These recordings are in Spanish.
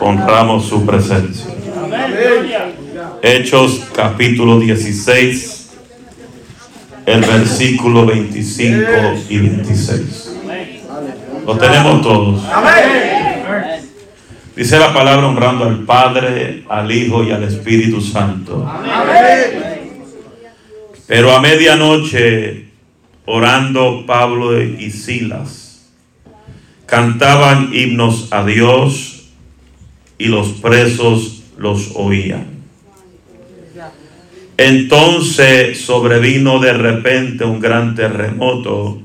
honramos su presencia. Hechos capítulo 16, el versículo 25 y 26. Lo tenemos todos. Dice la palabra honrando al Padre, al Hijo y al Espíritu Santo. Pero a medianoche, orando Pablo y Silas, cantaban himnos a Dios y los presos los oían. Entonces sobrevino de repente un gran terremoto,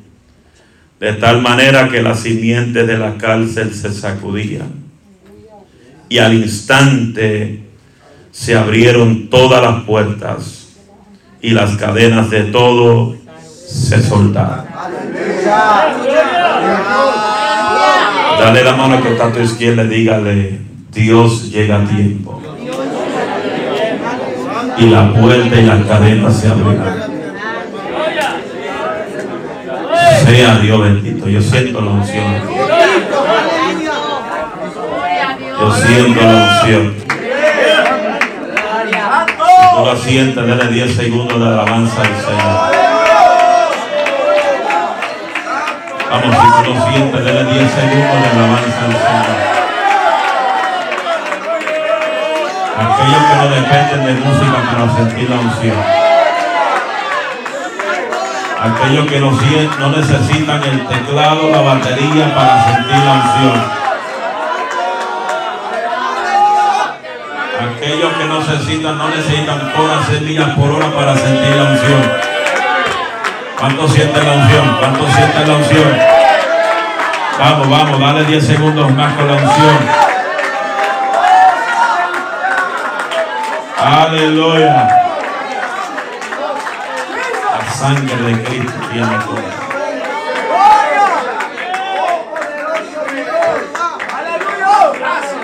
de tal manera que las simientes de la cárcel se sacudían. Y al instante se abrieron todas las puertas y las cadenas de todo se soltaron. Dale la mano que está a tu izquierda y dígale, Dios llega a tiempo. Y la puerta y las cadenas se abrirán. Sea Dios bendito. Yo siento la unción. Yo siento la unción. Si tú la sientes, dale 10 segundos de alabanza al Señor. Vamos, si tú lo sientes, dale 10 segundos de alabanza al Señor. Aquellos que no dependen de música para sentir la unción. Aquellos que no, no necesitan el teclado, la batería para sentir la unción. Aquellos que no necesitan, no necesitan horas, semillas por hora para sentir la unción. ¿Cuánto sienten la unción? ¿Cuánto sienten la unción? Vamos, vamos, dale 10 segundos más con la unción. Aleluya. La sangre de Cristo tiene poder.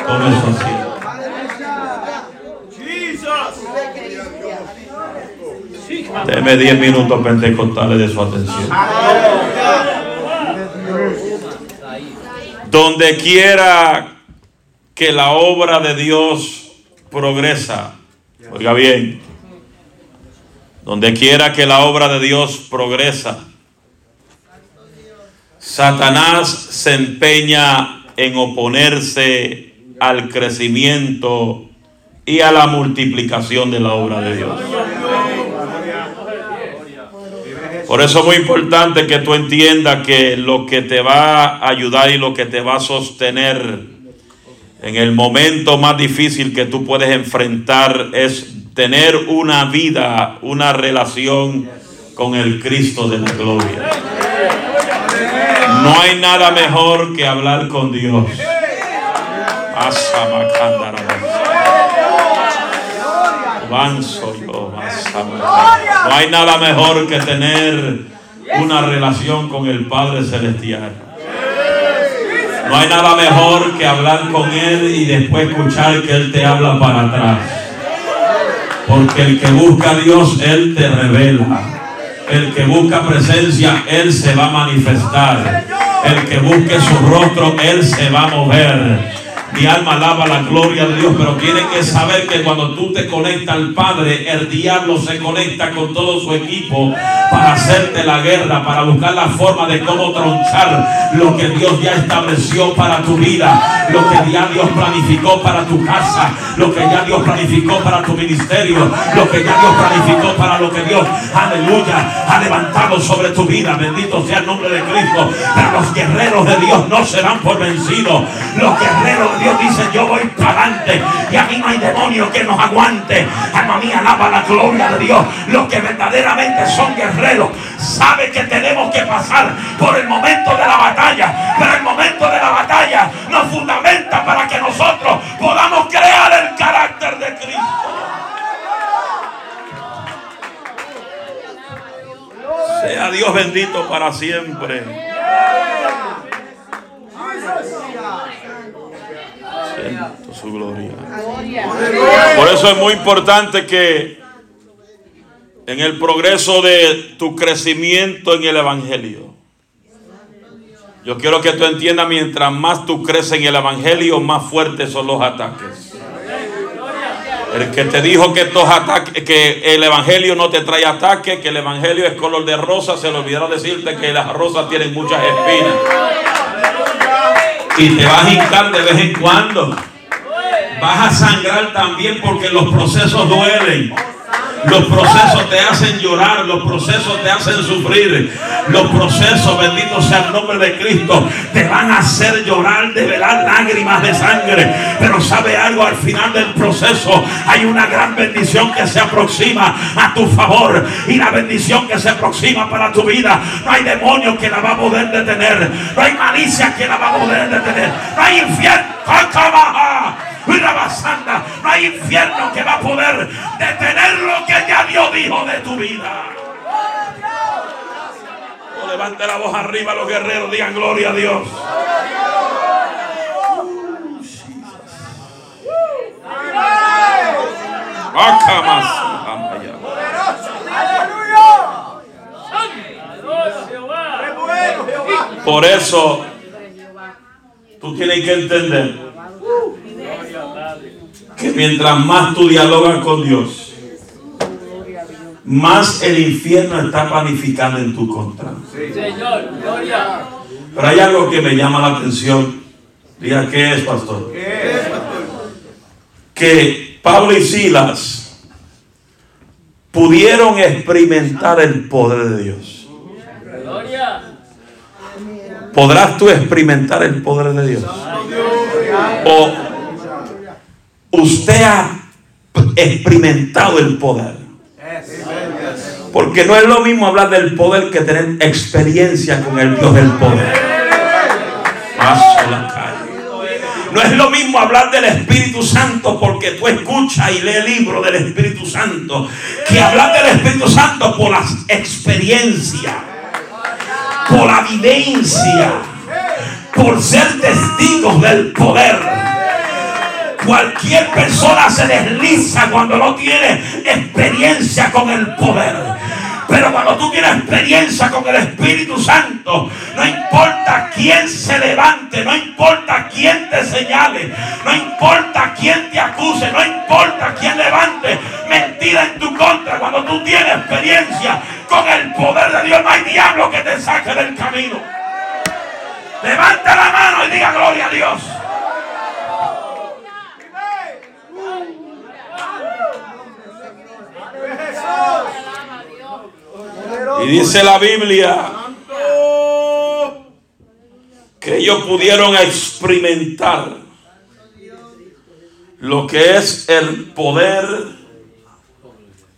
Todo eso así. Deme 10 minutos pentecostales de su atención. Donde quiera que la obra de Dios progresa, oiga bien, donde quiera que la obra de Dios progresa, Satanás se empeña en oponerse al crecimiento y a la multiplicación de la obra de Dios. Por eso es muy importante que tú entiendas que lo que te va a ayudar y lo que te va a sostener en el momento más difícil que tú puedes enfrentar es tener una vida, una relación con el Cristo de la gloria. No hay nada mejor que hablar con Dios. No hay nada mejor que tener una relación con el Padre Celestial. No hay nada mejor que hablar con Él y después escuchar que Él te habla para atrás. Porque el que busca a Dios, Él te revela. El que busca presencia, Él se va a manifestar. El que busque su rostro, Él se va a mover. Mi alma alaba la gloria de Dios, pero tienen que saber que cuando tú te conectas al Padre, el diablo se conecta con todo su equipo para hacerte la guerra, para buscar la forma de cómo tronchar lo que Dios ya estableció para tu vida, lo que ya Dios planificó para tu casa, lo que ya Dios planificó para tu ministerio, lo que ya Dios planificó para lo que Dios, aleluya, ha levantado sobre tu vida. Bendito sea el nombre de Cristo. Pero los guerreros de Dios no serán por vencidos. Los guerreros Dios dice, yo voy para adelante y aquí no hay demonio que nos aguante. Alma mía, alaba la gloria de Dios. Los que verdaderamente son guerreros saben que tenemos que pasar por el momento de la batalla. Pero el momento de la batalla nos fundamenta para que nosotros podamos crear el carácter de Cristo. Sea Dios bendito para siempre. Su gloria. Por eso es muy importante que en el progreso de tu crecimiento en el Evangelio, Yo quiero que tú entiendas, mientras más tú creces en el Evangelio, más fuertes son los ataques. El que te dijo que, estos ataques, que el Evangelio no te trae ataques, que el Evangelio es color de rosa, se le olvidó decirte que las rosas tienen muchas espinas. Y te vas a hincar de vez en cuando. Vas a sangrar también porque los procesos duelen. Los procesos te hacen llorar, los procesos te hacen sufrir. Los procesos, bendito sea el nombre de Cristo, te van a hacer llorar, de velar lágrimas de sangre. Pero sabe algo, al final del proceso hay una gran bendición que se aproxima a tu favor. Y la bendición que se aproxima para tu vida, no hay demonio que la va a poder detener. No hay malicia que la va a poder detener. No hay infierno. No hay infierno que va a poder detener lo que ya Dios dijo de tu vida. Oh, levante la voz arriba los guerreros, digan gloria a Dios. Por eso, tú tienes que entender que mientras más tú dialogas con Dios, más el infierno está planificando en tu contra. Pero hay algo que me llama la atención. Diga, ¿qué es, pastor? Que Pablo y Silas pudieron experimentar el poder de Dios. ¿Podrás tú experimentar el poder de Dios? O usted ha experimentado el poder. Porque no es lo mismo hablar del poder que tener experiencia con el Dios del poder. No es lo mismo hablar del Espíritu Santo porque tú escuchas y lees el libro del Espíritu Santo que hablar del Espíritu Santo por la experiencia, por la vivencia, por ser testigos del poder. Cualquier persona se desliza cuando no tiene experiencia con el poder. Pero cuando tú tienes experiencia con el Espíritu Santo, no importa quién se levante, no importa quién te señale, no importa quién te acuse, no importa quién levante mentira en tu contra. Cuando tú tienes experiencia con el poder de Dios, no hay diablo que te saque del camino. Levanta la mano y diga gloria a Dios. Y dice la Biblia que ellos pudieron experimentar lo que es el poder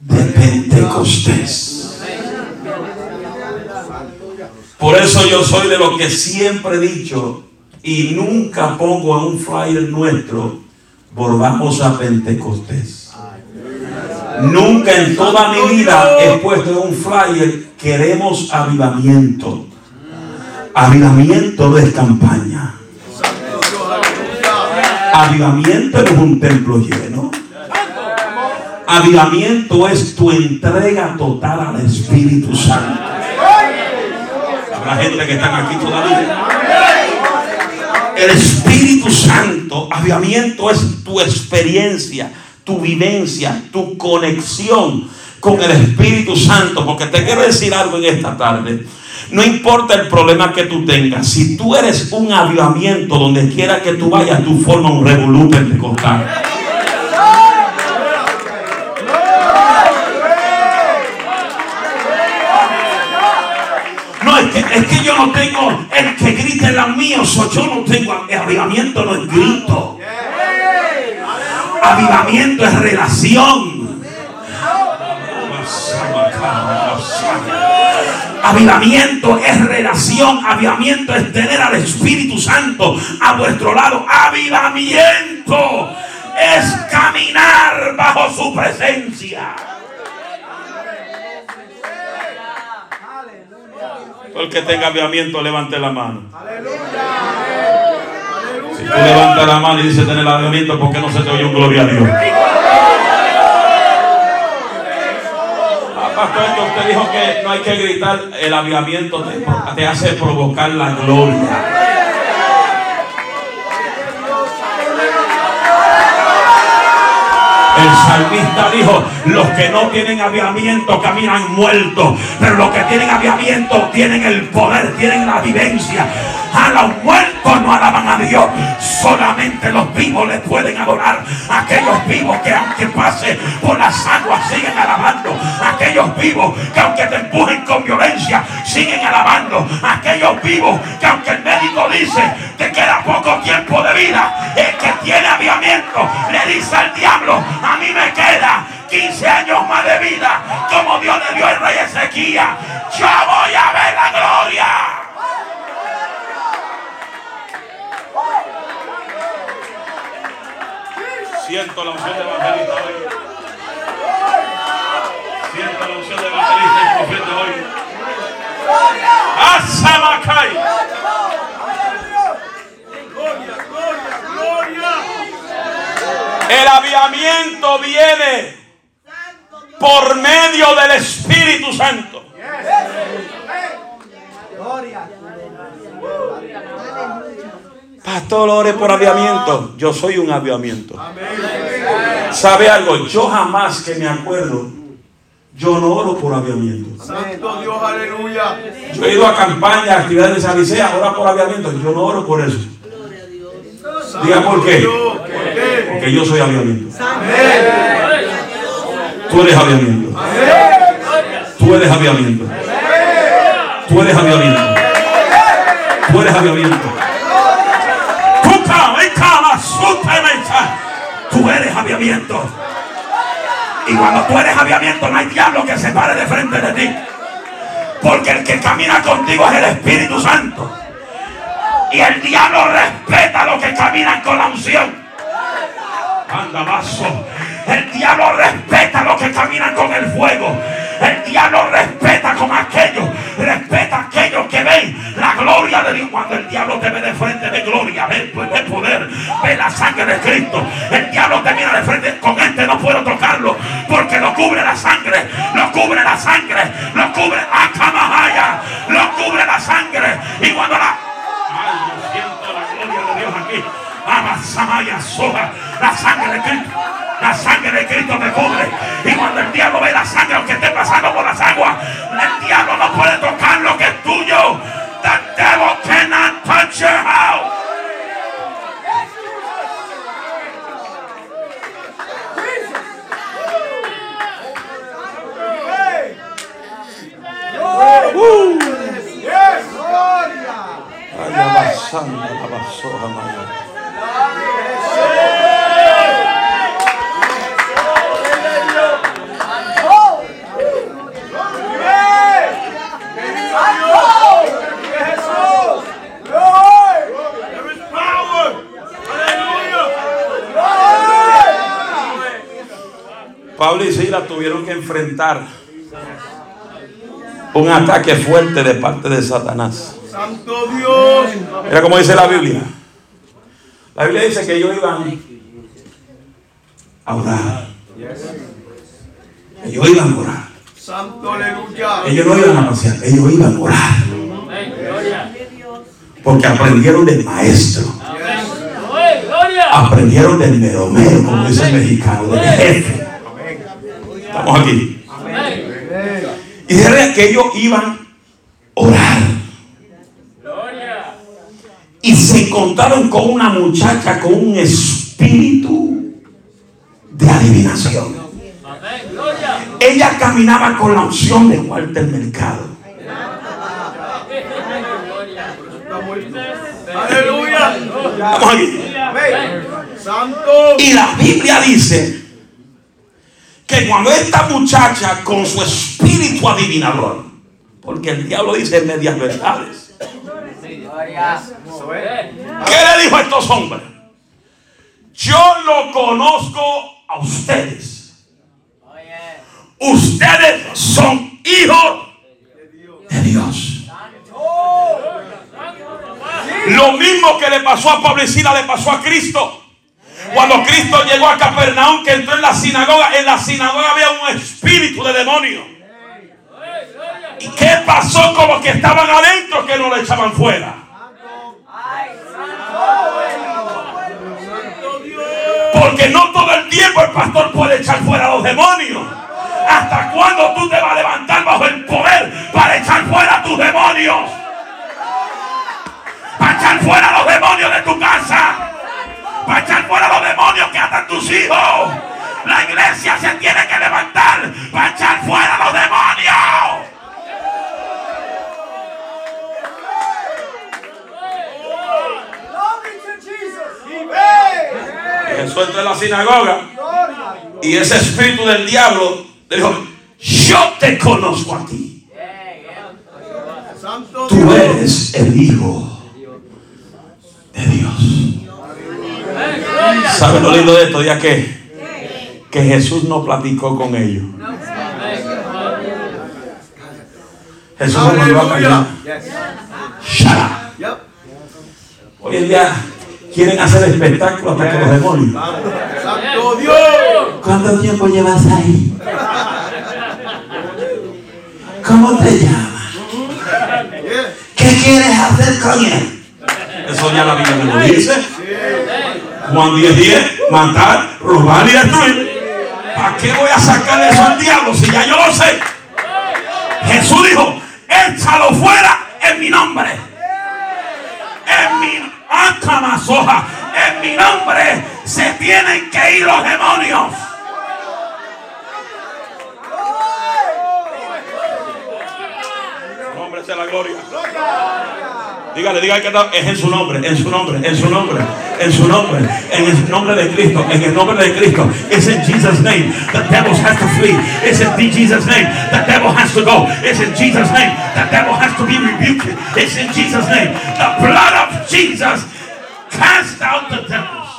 de Pentecostés. Por eso yo soy de lo que siempre he dicho y nunca pongo en un flyer nuestro, volvamos a Pentecostés. Nunca en toda mi vida he puesto en un flyer, queremos avivamiento. Avivamiento es campaña. Avivamiento es un templo lleno. Avivamiento es tu entrega total al Espíritu Santo. Habrá gente que están aquí todavía. El Espíritu Santo, avivamiento es tu experiencia tu vivencia, tu conexión con el Espíritu Santo. Porque te quiero decir algo en esta tarde. No importa el problema que tú tengas, si tú eres un avivamiento donde quiera que tú vayas, tú formas un revolumen de contar. No, es que, es que yo no tengo el que grite la mía, yo no tengo avivamiento, no es grito. Avivamiento es relación. Avivamiento es relación. Avivamiento es tener al Espíritu Santo a vuestro lado. Avivamiento es caminar bajo su presencia. El que tenga avivamiento, levante la mano. Si tú levantas la mano y dices tener avivamiento, ¿por qué no se te oye un gloria a Dios? Pastor, usted dijo que no hay que gritar, el avivamiento te, te hace provocar la gloria. El salmista dijo, los que no tienen aviamiento caminan muertos, pero los que tienen aviamiento tienen el poder, tienen la vivencia. A los muertos no alaban a Dios, solamente los vivos le pueden adorar. Aquellos vivos que aunque pase por las aguas siguen alabando. Aquellos vivos que aunque te empujen con violencia siguen alabando. Aquellos vivos que aunque el médico dice que queda poco tiempo de vida, el que tiene aviamiento le dice al diablo, a mí me queda 15 años más de vida, como Dios le dio al rey Ezequiel. Yo voy a ver la gloria. Siento la unción de evangelista hoy. Siento la unción de evangelista y profeta hoy. ¡Asamacay! Gloria, gloria, gloria. El aviamiento viene por medio del Espíritu Santo. Pastor, ore por aviamiento. Yo soy un aviamiento. ¿Sabe algo? Yo jamás que me acuerdo, yo no oro por aviamiento. Santo Dios, aleluya. Yo he ido a campañas, actividades de Salicea, ora por aviamiento. Yo no oro por eso. Diga por qué. Porque yo soy aviamiento. Tú eres aviamiento. Tú eres aviamiento. Tú eres aviamiento. Tú eres aviamiento. Y cuando tú eres aviamiento, no hay diablo que se pare de frente de ti. Porque el que camina contigo es el Espíritu Santo. Y el diablo respeta a los que caminan con la unción. Anda, vaso. El diablo respeta a los que caminan con el fuego. El diablo respeta con aquellos, respeta aquellos que ven la gloria de Dios. Cuando el diablo te ve de frente, ve gloria, ve, ve poder, ve la sangre de Cristo. El diablo te mira de frente, con este no puedo tocarlo, porque lo cubre la sangre, lo cubre la sangre, lo cubre a Camajaya, enfrentar un ataque fuerte de parte de Satanás. Santo Dios. Mira cómo dice la Biblia. La Biblia dice que ellos iban a orar. Ellos iban a orar. Santo aleluya. Ellos no iban a pasear, ellos iban a orar. Porque aprendieron del maestro. Aprendieron del meromero, como dice el mexicano, del jefe. Estamos aquí. Y dice que ellos iban a orar. Y se encontraron con una muchacha con un espíritu de adivinación. Ella caminaba con la unción de Walter Mercado. Aleluya. Estamos aquí. Santo. Y la Biblia dice que cuando esta muchacha con su espíritu adivinador, porque el diablo dice medias verdades, ¿qué le dijo a estos hombres? Yo lo conozco a ustedes. Ustedes son hijos de Dios. Lo mismo que le pasó a Pablo y Sila le pasó a Cristo. Cuando Cristo llegó a Capernaum, que entró en la sinagoga, en la sinagoga había un espíritu de demonio. ¿Y qué pasó con los que estaban adentro que no le echaban fuera? Porque no todo el tiempo el pastor puede echar fuera a los demonios. ¿Hasta cuándo tú te vas a levantar bajo el poder para echar fuera a tus demonios? Para echar fuera a los demonios de tu casa. Para echar fuera los demonios que atan tus hijos. La iglesia se tiene que levantar para echar fuera los demonios. Jesús entró en la sinagoga y ese espíritu del diablo dijo, yo te conozco a ti. Tú eres el Hijo de Dios. ¿Sabe lo lindo de esto? Ya que, que Jesús no platicó con ellos. Jesús no mandó a callar. Hoy en día quieren hacer espectáculo hasta con los demonios. Santo Dios. ¿Cuánto tiempo llevas ahí? ¿Cómo te llamas? ¿Qué quieres hacer con él? Eso ya la Biblia me lo dice. Juan 10, 10, matar, robar y destruir. ¿Para qué voy a sacarle eso al diablo si ya yo lo sé? Jesús dijo, échalo fuera en mi nombre. En mi Acamazoja, en mi nombre se tienen que ir los demonios. Dígale, dígale que está- es en su nombre, en su nombre, en su nombre, en su nombre, en el nombre de Cristo, en el nombre de Cristo. It's in Jesus' name. The devils has to flee. It's in Jesus' name. The devil has to go. It's in Jesus' name. The devil has to be rebuked. It's in Jesus' name. The blood of Jesus cast out the devils.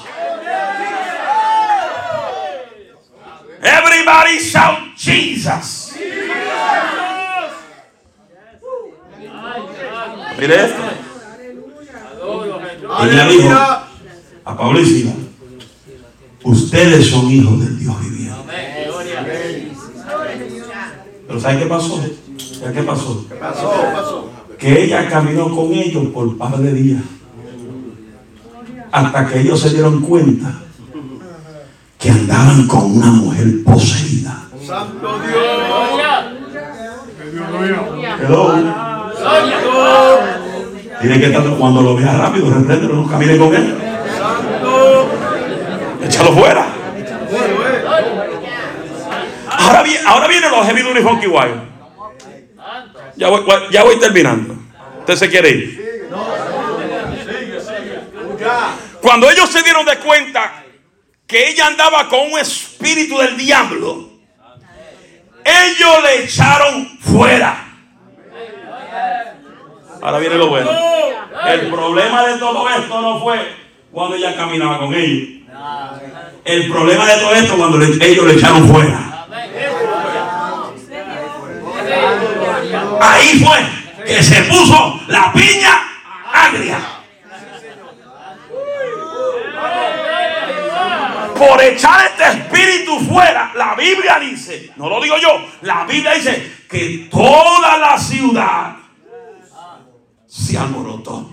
Everybody shout Jesus. Mire esto. Le dijo a Pablo y ustedes son hijos del Dios viviente. Pero ¿sabe qué pasó? ¿Sabe qué pasó? Pasó, pasó. Que ella caminó con ellos por un par de días. Hasta que ellos se dieron cuenta que andaban con una mujer poseída. Santo Dios. Hello. Tiene que estar cuando lo vea rápido, repréndelo, no camine con él. Santo. Échalo fuera. Ahora, viene, ahora vienen los heavy duty funky wild. Ya voy, ya voy terminando. Usted se quiere ir. Cuando ellos se dieron de cuenta que ella andaba con un espíritu del diablo, ellos le echaron fuera. Ahora viene lo bueno. El problema de todo esto no fue cuando ella caminaba con ellos. El problema de todo esto cuando ellos le echaron fuera. Ahí fue que se puso la piña agria. Por echar este espíritu fuera, la Biblia dice, no lo digo yo, la Biblia dice que toda la ciudad se alborotó.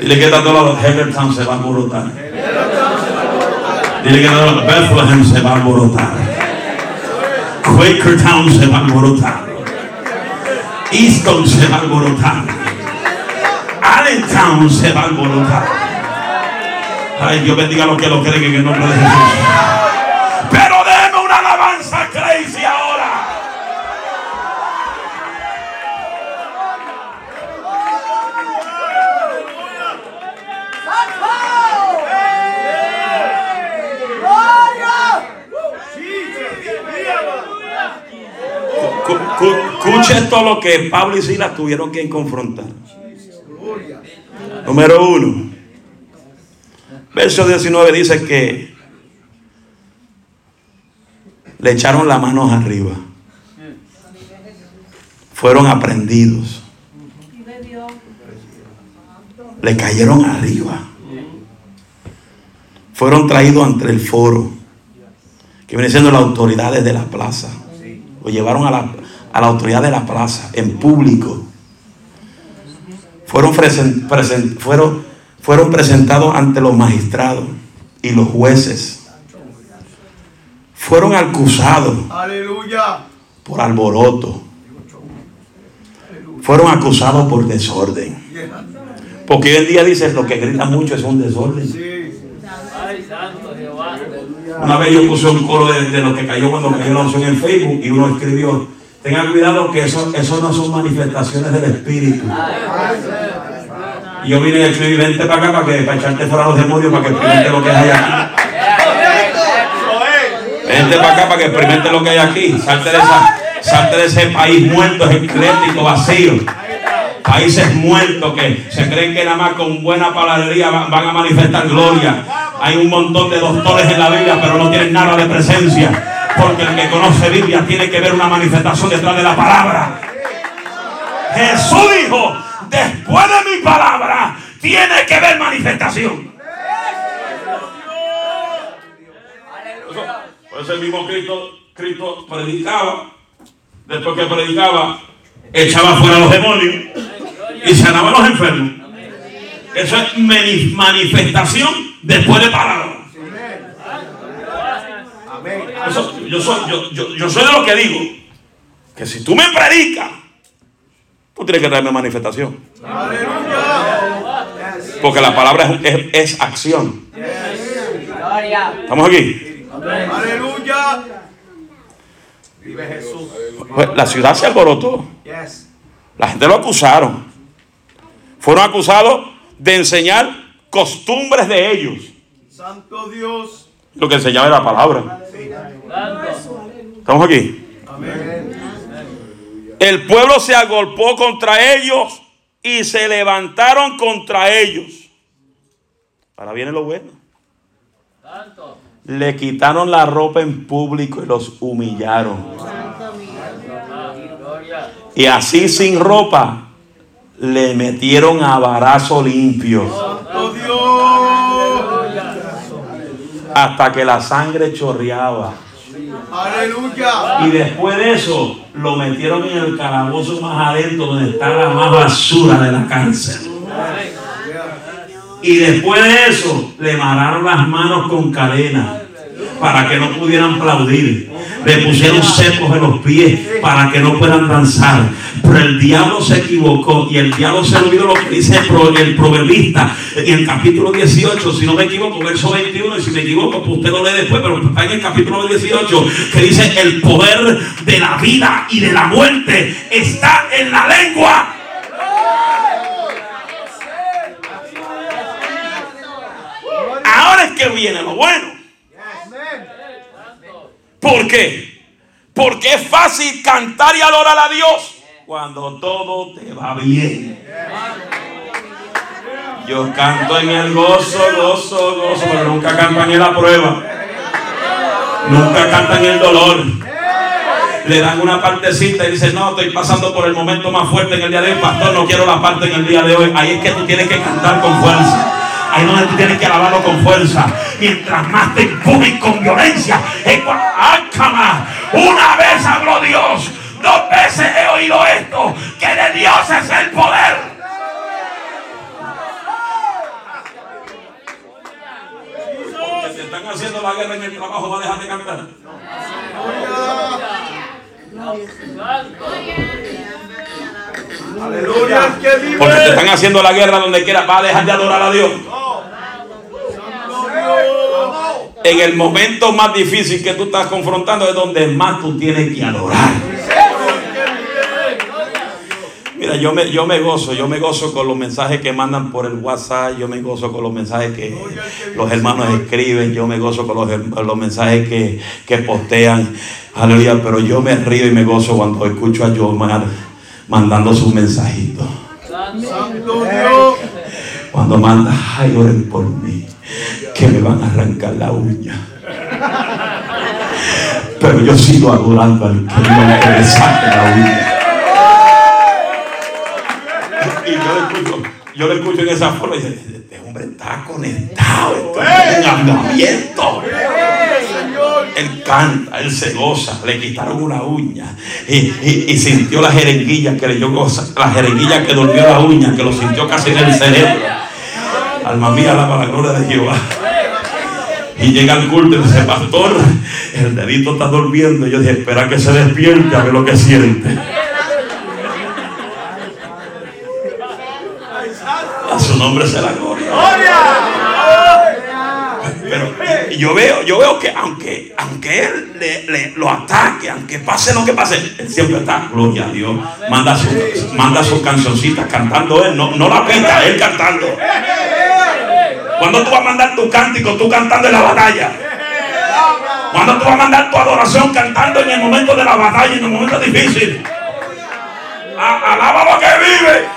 Dile que está todo lado, Heathertown se va a alborotar. Dile que todo lado, Bethlehem se va a alborotar. Quakertown se va a alborotar. Easton se va a alborotar. Allentown se va a alborotar. Ay, Dios bendiga a los que lo creen en el nombre de Jesús. Pero déme una alabanza crazy ahora. Cu- cu- Escuche esto lo que Pablo y Silas tuvieron que confrontar. Número uno. Verso 19 dice que le echaron las manos arriba. Fueron aprendidos. Le cayeron arriba. Fueron traídos ante el foro. Que viene siendo las autoridades de la plaza. Lo llevaron a la, a la autoridad de la plaza, en público. Fueron, fueron, fueron presentados ante los magistrados y los jueces. Fueron acusados Aleluya. por alboroto. Fueron acusados por desorden. Porque hoy en día dicen lo que grita mucho es un desorden. Una vez yo puse un coro de, de lo que cayó cuando cayó la unción en Facebook y uno escribió, tengan cuidado que eso, eso no son manifestaciones del Espíritu. Yo vine a escribir, vente para acá para, que, para echarte fuera los demonios, para que experimente lo que hay aquí. Vente para acá para que experimente lo que hay aquí. Salte de, esa, salte de ese país muerto, esquelético, vacío. Países muertos que se creen que nada más con buena palabrería van a manifestar gloria. Hay un montón de doctores en la Biblia, pero no tienen nada de presencia. Porque el que conoce Biblia tiene que ver una manifestación detrás de la palabra. Jesús dijo, después de mi palabra, tiene que ver manifestación. Por eso el mismo Cristo, Cristo predicaba, después que predicaba, echaba fuera a los demonios y sanaba a los enfermos. Eso es mani- manifestación después de palabra. Eso- yo, soy, yo, yo- yo soy de los que digo que si tú me predicas, tú tienes que traerme manifestación. Porque la palabra es, es- es acción. ¿Estamos aquí? Aleluya. Vive Jesús. Pues la ciudad se alborotó. La gente lo acusaron. Fueron acusados de enseñar costumbres de ellos. Santo Dios. Lo que enseñaba era la palabra. ¿Estamos aquí? El pueblo se agolpó contra ellos y se levantaron contra ellos. Ahora viene lo bueno. Le quitaron la ropa en público y los humillaron. Y así sin ropa le metieron a barazo limpio hasta que la sangre chorreaba. Aleluya. Y después de eso lo metieron en el calabozo más adentro donde está la más basura de la cárcel. Y después de eso le amarraron las manos con cadenas para que no pudieran aplaudir. Le pusieron cepos en los pies para que no puedan danzar. Pero el diablo se equivocó y el diablo se olvidó lo que dice el proverbista en el capítulo 18, si no me equivoco, verso 21, y si me equivoco, pues usted lo lee después, pero está en el capítulo 18, que dice el poder de la vida y de la muerte está en la lengua. Ahora es que viene lo bueno. ¿Por qué? Porque es fácil cantar y adorar a Dios cuando todo te va bien. Yo canto en el gozo, gozo, gozo, pero nunca canto en la prueba. Nunca cantan en el dolor. Le dan una partecita y dicen, no, estoy pasando por el momento más fuerte en el día de hoy. Pastor, no quiero la parte en el día de hoy. Ahí es que tú tienes que cantar con fuerza. Ahí es donde tú tienes que alabarlo con fuerza. Mientras más te empujen con violencia. es cua- ¡Ay, cama! Una vez habló Dios. Dos veces he oído esto. Que de Dios es el poder. Porque te están haciendo la guerra en el trabajo. Va a dejar de cantar. Aleluya. Porque te están haciendo la guerra donde quiera. Va a dejar de adorar a Dios. En el momento más difícil que tú estás confrontando es donde más tú tienes que adorar. Mira, yo me, yo me gozo, yo me gozo con los mensajes que mandan por el WhatsApp, yo me gozo con los mensajes que los hermanos escriben, yo me gozo con los, los mensajes que, que postean, aleluya, pero yo me río y me gozo cuando escucho a Yomar mandando sus mensajitos. Cuando manda, ay, oren por mí, que me van a arrancar la uña. Pero yo sigo adorando al que no que me saque la uña. Y yo le escucho, yo le escucho en esa forma y dice, este hombre está conectado, esto es un avivamiento. Señor. Él canta, él se goza. Le quitaron una uña y, sintió la jeringuilla que le dio goza, la jeringuilla que durmió la uña, que lo sintió casi en el cerebro. Alma mía, alaba la gloria de Jehová. Y llega al culto y dice, pastor, el dedito está durmiendo. Y yo dije, espera que se despierte a ver lo que siente. A su nombre se la gloria. Pero yo veo, yo veo que aunque, aunque él le, lo ataque, aunque pase lo que pase, él siempre está, gloria a Dios. Manda su, manda sus cancioncitas cantando él, no, no la pita, él cantando. Cuando tú vas a mandar tu cántico, tú cantando en la batalla. Cuando tú vas a mandar tu adoración cantando en el momento de la batalla, en el momento difícil. Alaba lo que vive.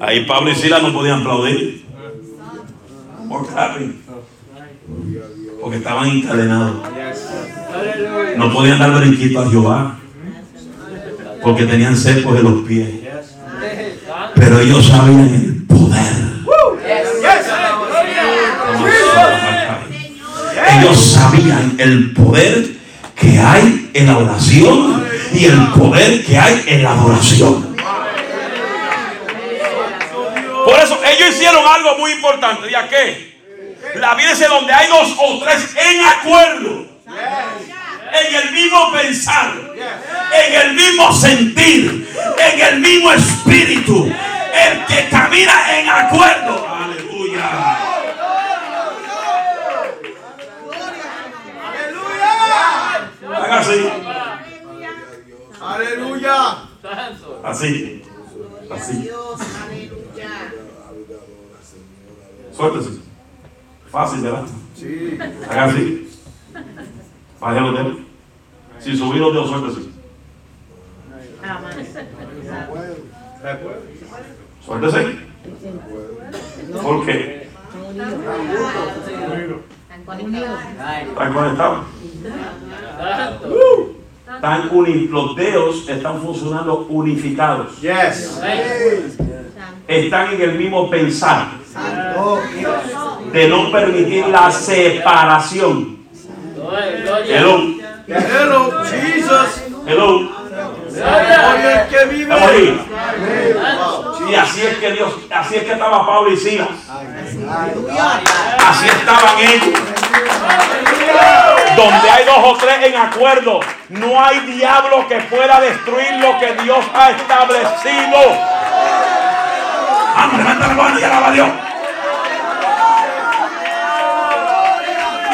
Ahí Pablo y Sila no podían aplaudir. Porque estaban encadenados. No podían dar brinquito a Jehová. Porque tenían secos de los pies. Pero ellos sabían el poder. Ellos sabían el poder que hay en la oración y el poder que hay en la adoración. Por eso ellos hicieron algo muy importante. ¿Ya qué? La Biblia dice donde hay dos o tres en acuerdo. En el mismo pensar. En el mismo sentir. En el mismo espíritu. El que camina en acuerdo. Aleluya. Haga así. Aleluya. Así. Así. Suéltese. Fácil, ¿verdad? Sí. Haga así. Los dedos. Si subir los dedos, suéltese. Suéltese. ¿Por qué? Están conectados. Están uni los dedos están funcionando unificados. Yes. Están en el mismo pensar de no permitir la separación. Hello. Hello, Jesus. Hello. Estamos ahí. Y así es que Dios, así es que estaba Pablo y Silas. Así estaban ellos. Donde hay dos o tres en acuerdo, no hay diablo que pueda destruir lo que Dios ha establecido. Vamos, levanta la mano y alaba a Dios.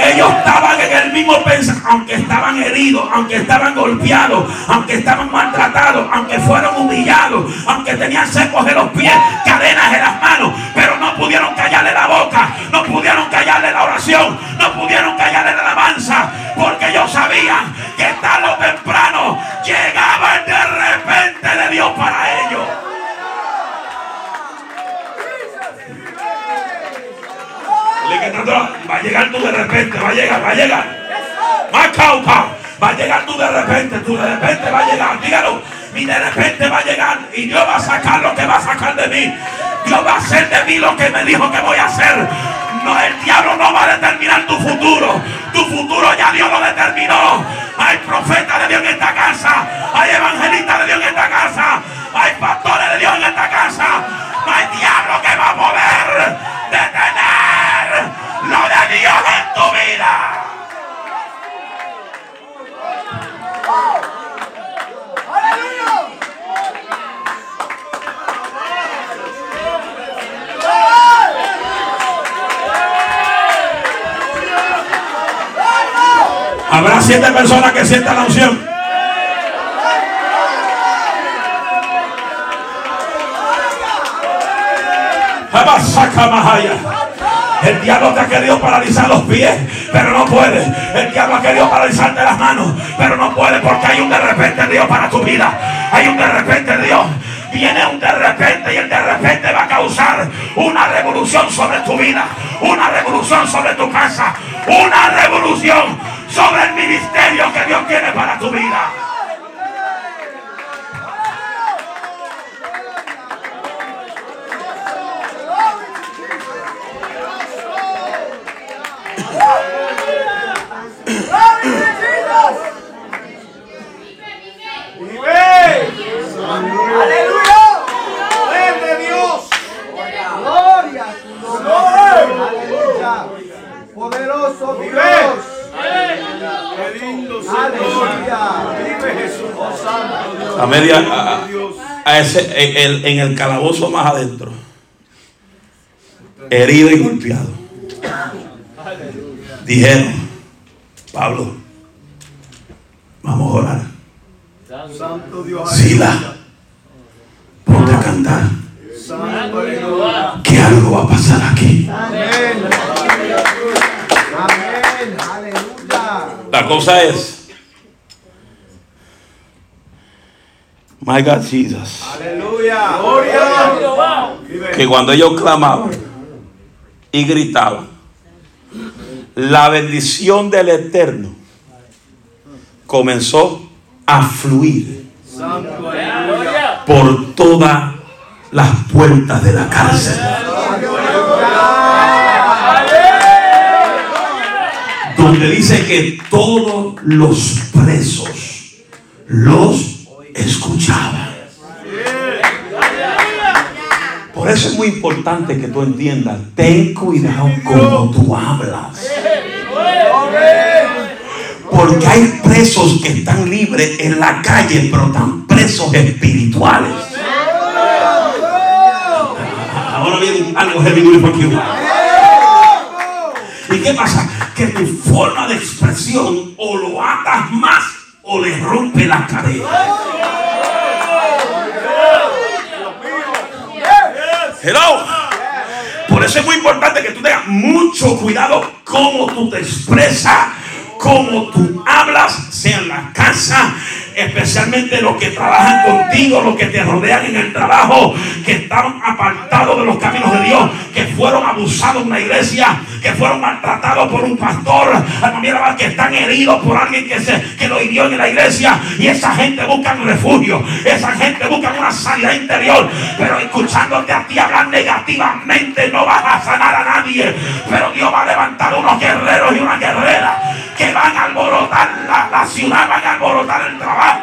Ellos estaban en el mismo pensamiento, aunque estaban heridos, aunque estaban golpeados, aunque estaban maltratados, aunque fueron humillados, aunque tenían secos de los pies, cadenas en las manos, pero no pudieron callarle la boca, no pudieron callarle la oración, no pudieron callarle la alabanza, porque ellos sabían que tarde o temprano llegaba el de repente de Dios para ellos. Va a llegar tú de repente, va a llegar, va a llegar. Macaupa, va a llegar tú de repente, tú de repente va a llegar, dígalo. Y de repente va a llegar y Dios va a sacar lo que va a sacar de mí. Dios va a hacer de mí lo que me dijo que voy a hacer. No, el diablo no va a determinar tu futuro. Tu futuro ya Dios lo determinó. Hay profeta de Dios en esta casa. Hay evangelistas de Dios en esta casa. Hay pastores de Dios en esta casa. No hay diablo que va a poder detener lo de Dios en tu vida. Habrá siete personas que sientan la unción. El diablo te ha querido paralizar los pies, pero no puede. El diablo ha querido paralizarte las manos, pero no puede porque hay un de repente Dios para tu vida. Hay un de repente Dios. Viene un de repente y el de repente va a causar una revolución sobre tu vida, una revolución sobre tu casa, una revolución sobre el ministerio que Dios tiene para tu vida. Ese, en, en el calabozo más adentro, herido y golpeado. Dijeron, Pablo, vamos a orar. Santo Dios. Sila, ponte a cantar. Que algo va a pasar aquí. Amén. Amén. Aleluya. La cosa es, my God Jesus, Aleluya. Gloria. Que cuando ellos clamaban y gritaban, la bendición del Eterno comenzó a fluir por todas las puertas de la cárcel. Donde dice que todos los presos los escuchaban. Por eso es muy importante que tú entiendas, ten cuidado como tú hablas. Porque hay presos que están libres en la calle, pero están presos espirituales. Ahora viene algo for you. ¿Y qué pasa? Que tu forma de expresión o lo atas más o le rompe la cadena. Hello. Por eso es muy importante que tú tengas mucho cuidado cómo tú te expresas, cómo tú hablas, sea en la casa, especialmente los que trabajan contigo, los que te rodean en el trabajo, que están apartados de los caminos de Dios, que fueron abusados en una iglesia, que fueron maltratados por un pastor, que están heridos por alguien que, se, que lo hirió en la iglesia, y esa gente busca un refugio, esa gente busca una sanidad interior, pero escuchándote a ti hablar negativamente no vas a sanar a nadie, pero Dios va a levantar unos guerreros y una guerrera que van a alborotar la, la ciudad, van a alborotar el trabajo.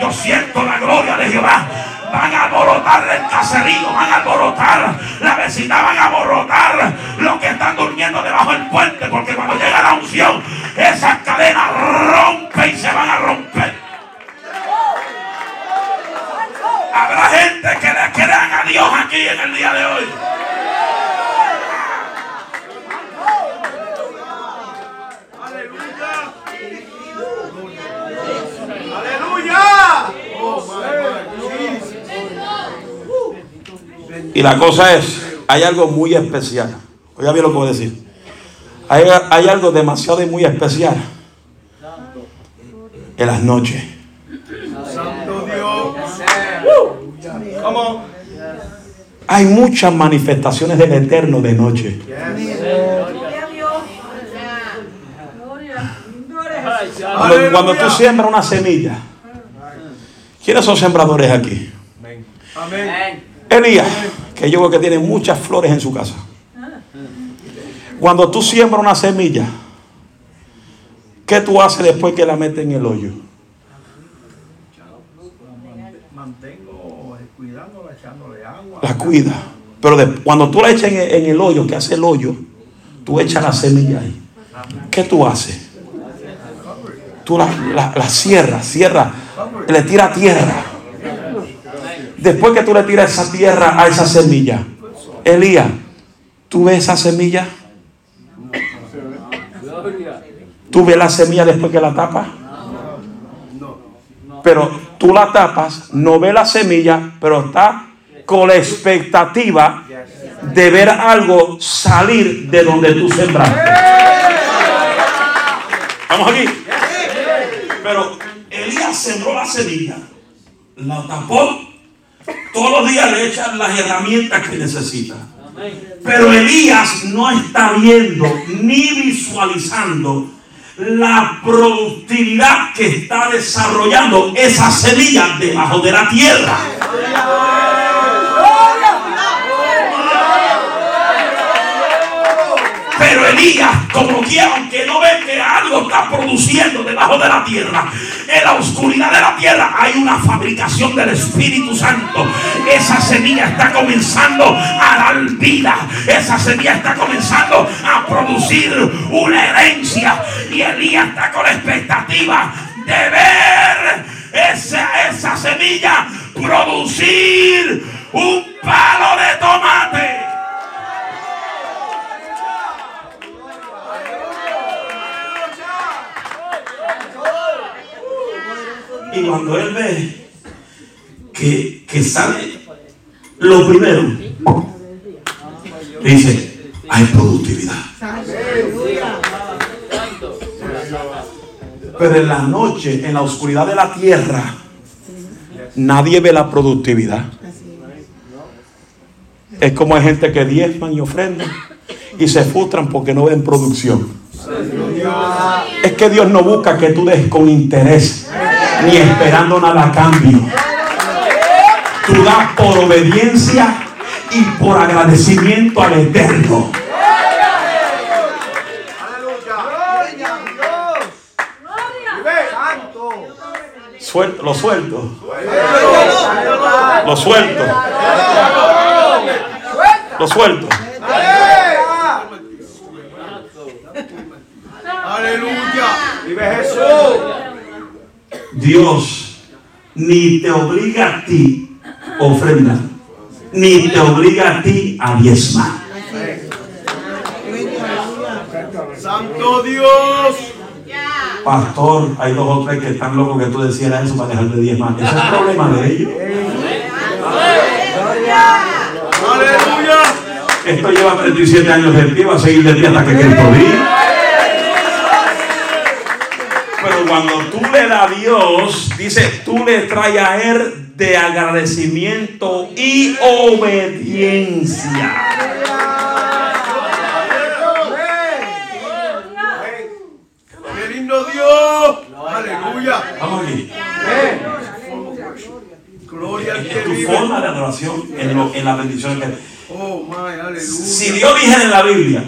Yo siento la gloria de Jehová. Van a alborotar el caserío, van a alborotar la vecindad, van a alborotar los que están durmiendo debajo del puente, porque cuando llega la unción, esas cadenas rompen y se van a romper. Habrá gente que le crean a Dios aquí en el día de hoy. Aleluya. Oh, my God. Jesus. Y la cosa es, hay algo muy especial. Oiga bien lo que voy a decir. Hay, hay algo demasiado y muy especial en las noches. Santo Dios. Hay muchas manifestaciones del Eterno de noche. Cuando, cuando tú siembras una semilla, ¿quiénes son sembradores aquí? Amén. Elías, que yo veo que tiene muchas flores en su casa. Cuando tú siembras una semilla, ¿qué tú haces después que la metes en el hoyo? Mantengo cuidándola, echándole agua. La cuida. Pero de- cuando tú la echas en el, en el hoyo, que hace el hoyo, tú echas la semilla ahí. ¿Qué tú haces? Tú la, la, la cierras, cierras, le tiras tierra. Después que tú le tiras esa tierra a esa semilla, Elías, ¿tú ves esa semilla? ¿Tú ves la semilla después que la tapas? Pero tú la tapas, no ves la semilla, pero está con la expectativa de ver algo salir de donde tú sembraste. Vamos aquí. Pero Elías sembró la semilla, la tapó, todos los días le echan las herramientas que necesita. Pero Elías no está viendo ni visualizando la productividad que está desarrollando esa semilla debajo de la tierra. Pero Elías, como quiera, aunque no ve que algo está produciendo debajo de la tierra, en la oscuridad de la tierra hay una fabricación del Espíritu Santo. Esa semilla está comenzando a dar vida. Esa semilla está comenzando a producir una herencia. Y Elías está con la expectativa de ver esa, esa semilla producir un palo de tomate. Y cuando él ve que, que sale lo primero, dice, hay productividad. Pero en la noche, en la oscuridad de la tierra, nadie ve la productividad. Es como hay gente que diezman y ofrendan y se frustran porque no ven producción. Es que Dios no busca que tú des con interés ni esperando nada a cambio. Tú das por obediencia y por agradecimiento al Eterno. Suelto, lo suelto. Lo suelto. Lo suelto. Aleluya. Vive Jesús. Dios ni te obliga a ti a ofrendar, ni te obliga a ti a diezmar. Santo Dios. Pastor, hay dos o tres que están locos que tú decías eso para dejar de diezmar. Ese es el problema de ellos. Aleluya. Esto lleva 37 años de pie, va a seguir de pie hasta que Cristo diga. Cuando tú le das a Dios, dice, tú le traes a Él de agradecimiento y obediencia. Dios. Aleluya. Vamos aquí. Gloria Es tu forma de adoración en, lo- en la bendición que Oh, my, aleluya. Si Dios dijera en la Biblia,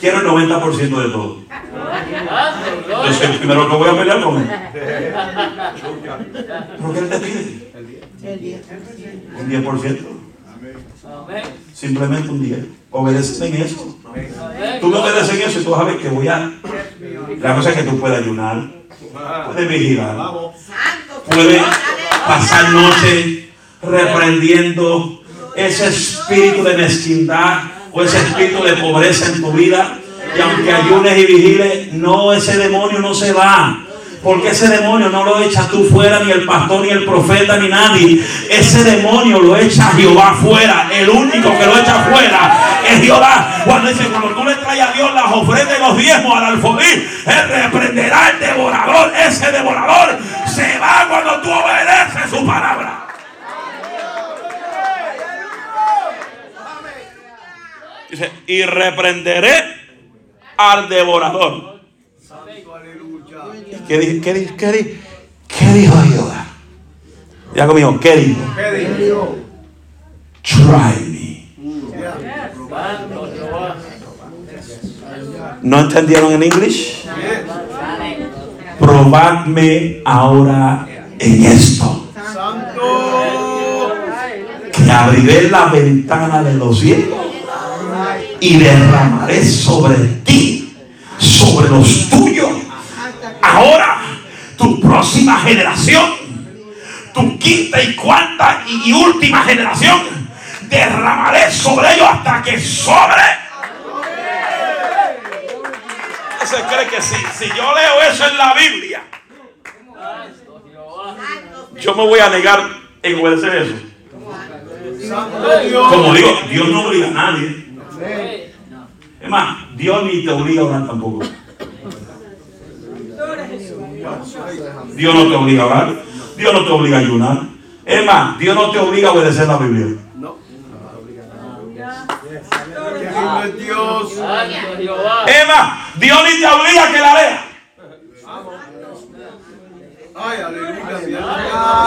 quiero el 90% de todo. Yo soy el primero que voy a pelear con él. ¿Pero qué él te pide? Un 10%. Simplemente un 10. Obedecen en eso. Tú me obedeces en eso y tú vas a ver que voy a. La cosa es que tú puedes ayunar, puedes vigilar, puedes pasar noche reprendiendo ese espíritu de mezquindad o ese espíritu de pobreza en tu vida. Y aunque ayunes y vigiles, no, ese demonio no se va. Porque ese demonio no lo echa tú fuera, ni el pastor, ni el profeta, ni nadie. Ese demonio lo echa Jehová fuera. El único que lo echa fuera es Jehová. Cuando dice, cuando tú le traes a Dios las ofrendas y los diezmos al alfolí, Él reprenderá al devorador. Ese devorador se va cuando tú obedeces su palabra. Dice, y reprenderé al devorador. ¿Qué, di- qué, di- qué, di- qué dijo Jehová? Ya conmigo, ¿qué dijo? ¿Qué dijo? Try me. ¿No entendieron en inglés? Probadme ahora en esto. Santo. Que abriré la ventana de los cielos y derramaré sobre ti, sobre los tuyos. Ahora, tu próxima generación, tu quinta y cuarta y, última generación, derramaré sobre ellos hasta que sobre. Se cree que si, si yo leo eso en la Biblia, yo me voy a negar en obedecer eso. Como digo, Dios no obliga a nadie. Es más, Dios ni te obliga a orar tampoco. Dios no te obliga a orar. Dios no te obliga a ayunar. Es más, Dios no te obliga a obedecer la Biblia. No. Dios. Es más, Dios ni te obliga a que la leas.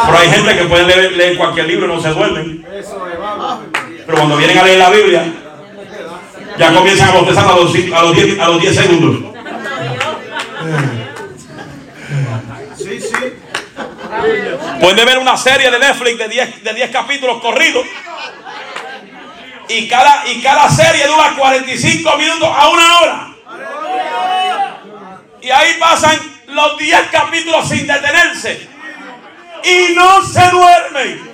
Pero hay gente que puede leer, leer cualquier libro y no se duermen. Pero cuando vienen a leer la Biblia, ya comienzan a bostezar a los, cinco- a los 10 a los 10 segundos. Sí, sí. Pueden ver una serie de Netflix de 10 de 10 capítulos corridos. Y cada, y cada serie dura 45 minutos a una hora. Y ahí pasan los 10 capítulos sin detenerse. y no se duermen.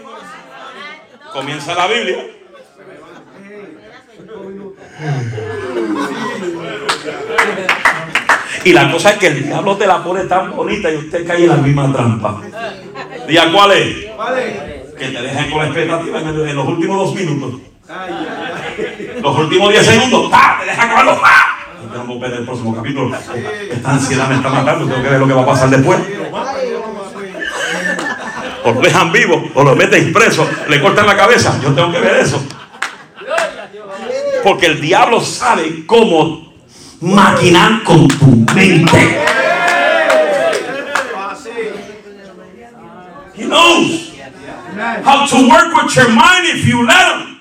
Comienza la Biblia. Y la cosa es que el diablo te la pone tan bonita y usted cae en la misma trampa. Día cuál es? Que te dejen con la expectativa en, los últimos dos minutos. Los últimos diez segundos, ¡ta! Te deja acabarlo, ¡pa! Tengo que ver el próximo capítulo. Esta ansiedad me está matando, tengo que ver lo que va a pasar después. O lo dejan vivo, o lo meten preso, le cortan la cabeza. Yo tengo que ver eso. Porque el diablo sabe cómo maquinar con tu mente. He knows how to work with your mind if you let him.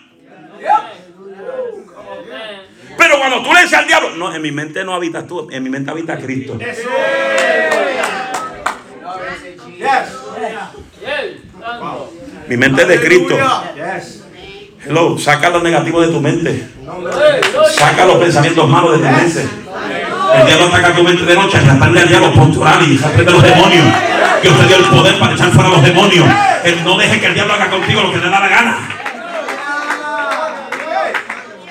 Pero cuando tú le dices al diablo, no, en mi mente no habitas tú, en mi mente habita Cristo. Mi mente es de Cristo. Hello, saca lo negativo de tu mente. Saca los pensamientos malos de tu mente. El diablo ataca tu mente de noche, reprende al diablo postural y reprende a los demonios. Que usted dio el poder para echar fuera los demonios. no deje que el diablo haga contigo lo que le da la gana.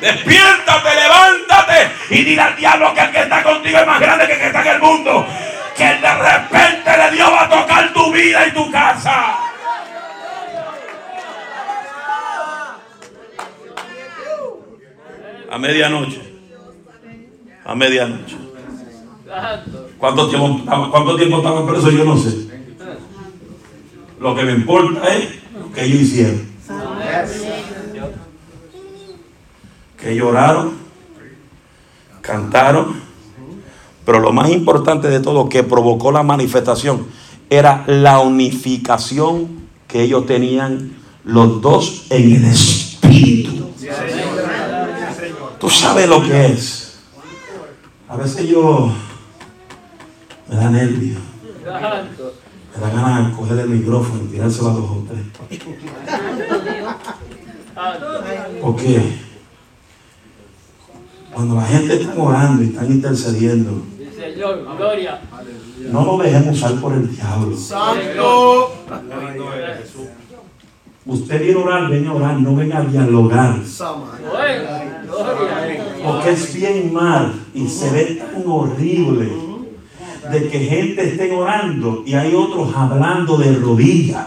Despiértate, levántate y dile al diablo que el que está contigo es más grande que el que está en el mundo. Que de repente le Dios va a tocar tu vida y tu casa. A medianoche. A medianoche. ¿Cuánto tiempo, ¿Cuánto tiempo estaba preso? Yo no sé. Lo que me importa es lo que ellos hicieron. Que lloraron, cantaron, pero lo más importante de todo que provocó la manifestación era la unificación que ellos tenían los dos en el espíritu. Tú sabes lo que es. A veces yo me da nervio. Me da ganas de coger el micrófono y tirárselo a dos o tres. ¿Por qué? Cuando la gente está orando y están intercediendo, no lo dejemos usar por el diablo. Santo. Usted viene a orar, venga a orar, no venga a dialogar. Porque es bien mal y se ve tan horrible de que gente esté orando y hay otros hablando de rodillas.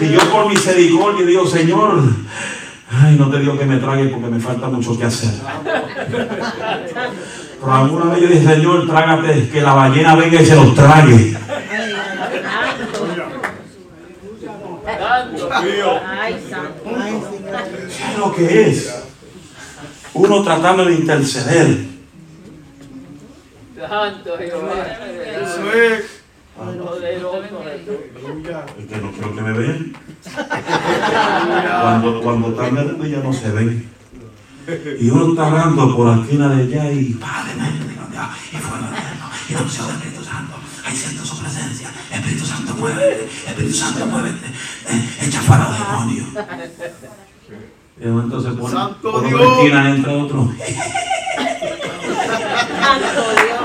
Y yo por misericordia digo, Señor, ay, no te digo que me trague porque me falta mucho que hacer. Pero alguna vez yo dije, Señor, trágate, que la ballena venga y se los trague. ¿Sabes lo que es? Uno tratando de interceder. Santo Eso es. Es que no quiero que me vean. Cuando, cuando están de ya no se ven. Y uno está hablando por la esquina de allá y Padre, y fuego eterno, y unción del Espíritu Santo. Ahí siento su presencia. Espíritu Santo, muévete. Espíritu Santo, muévete. Eh, echa fuera los demonios. De momento se pone Santo por Dios. esquina entra otro. Santo Dios.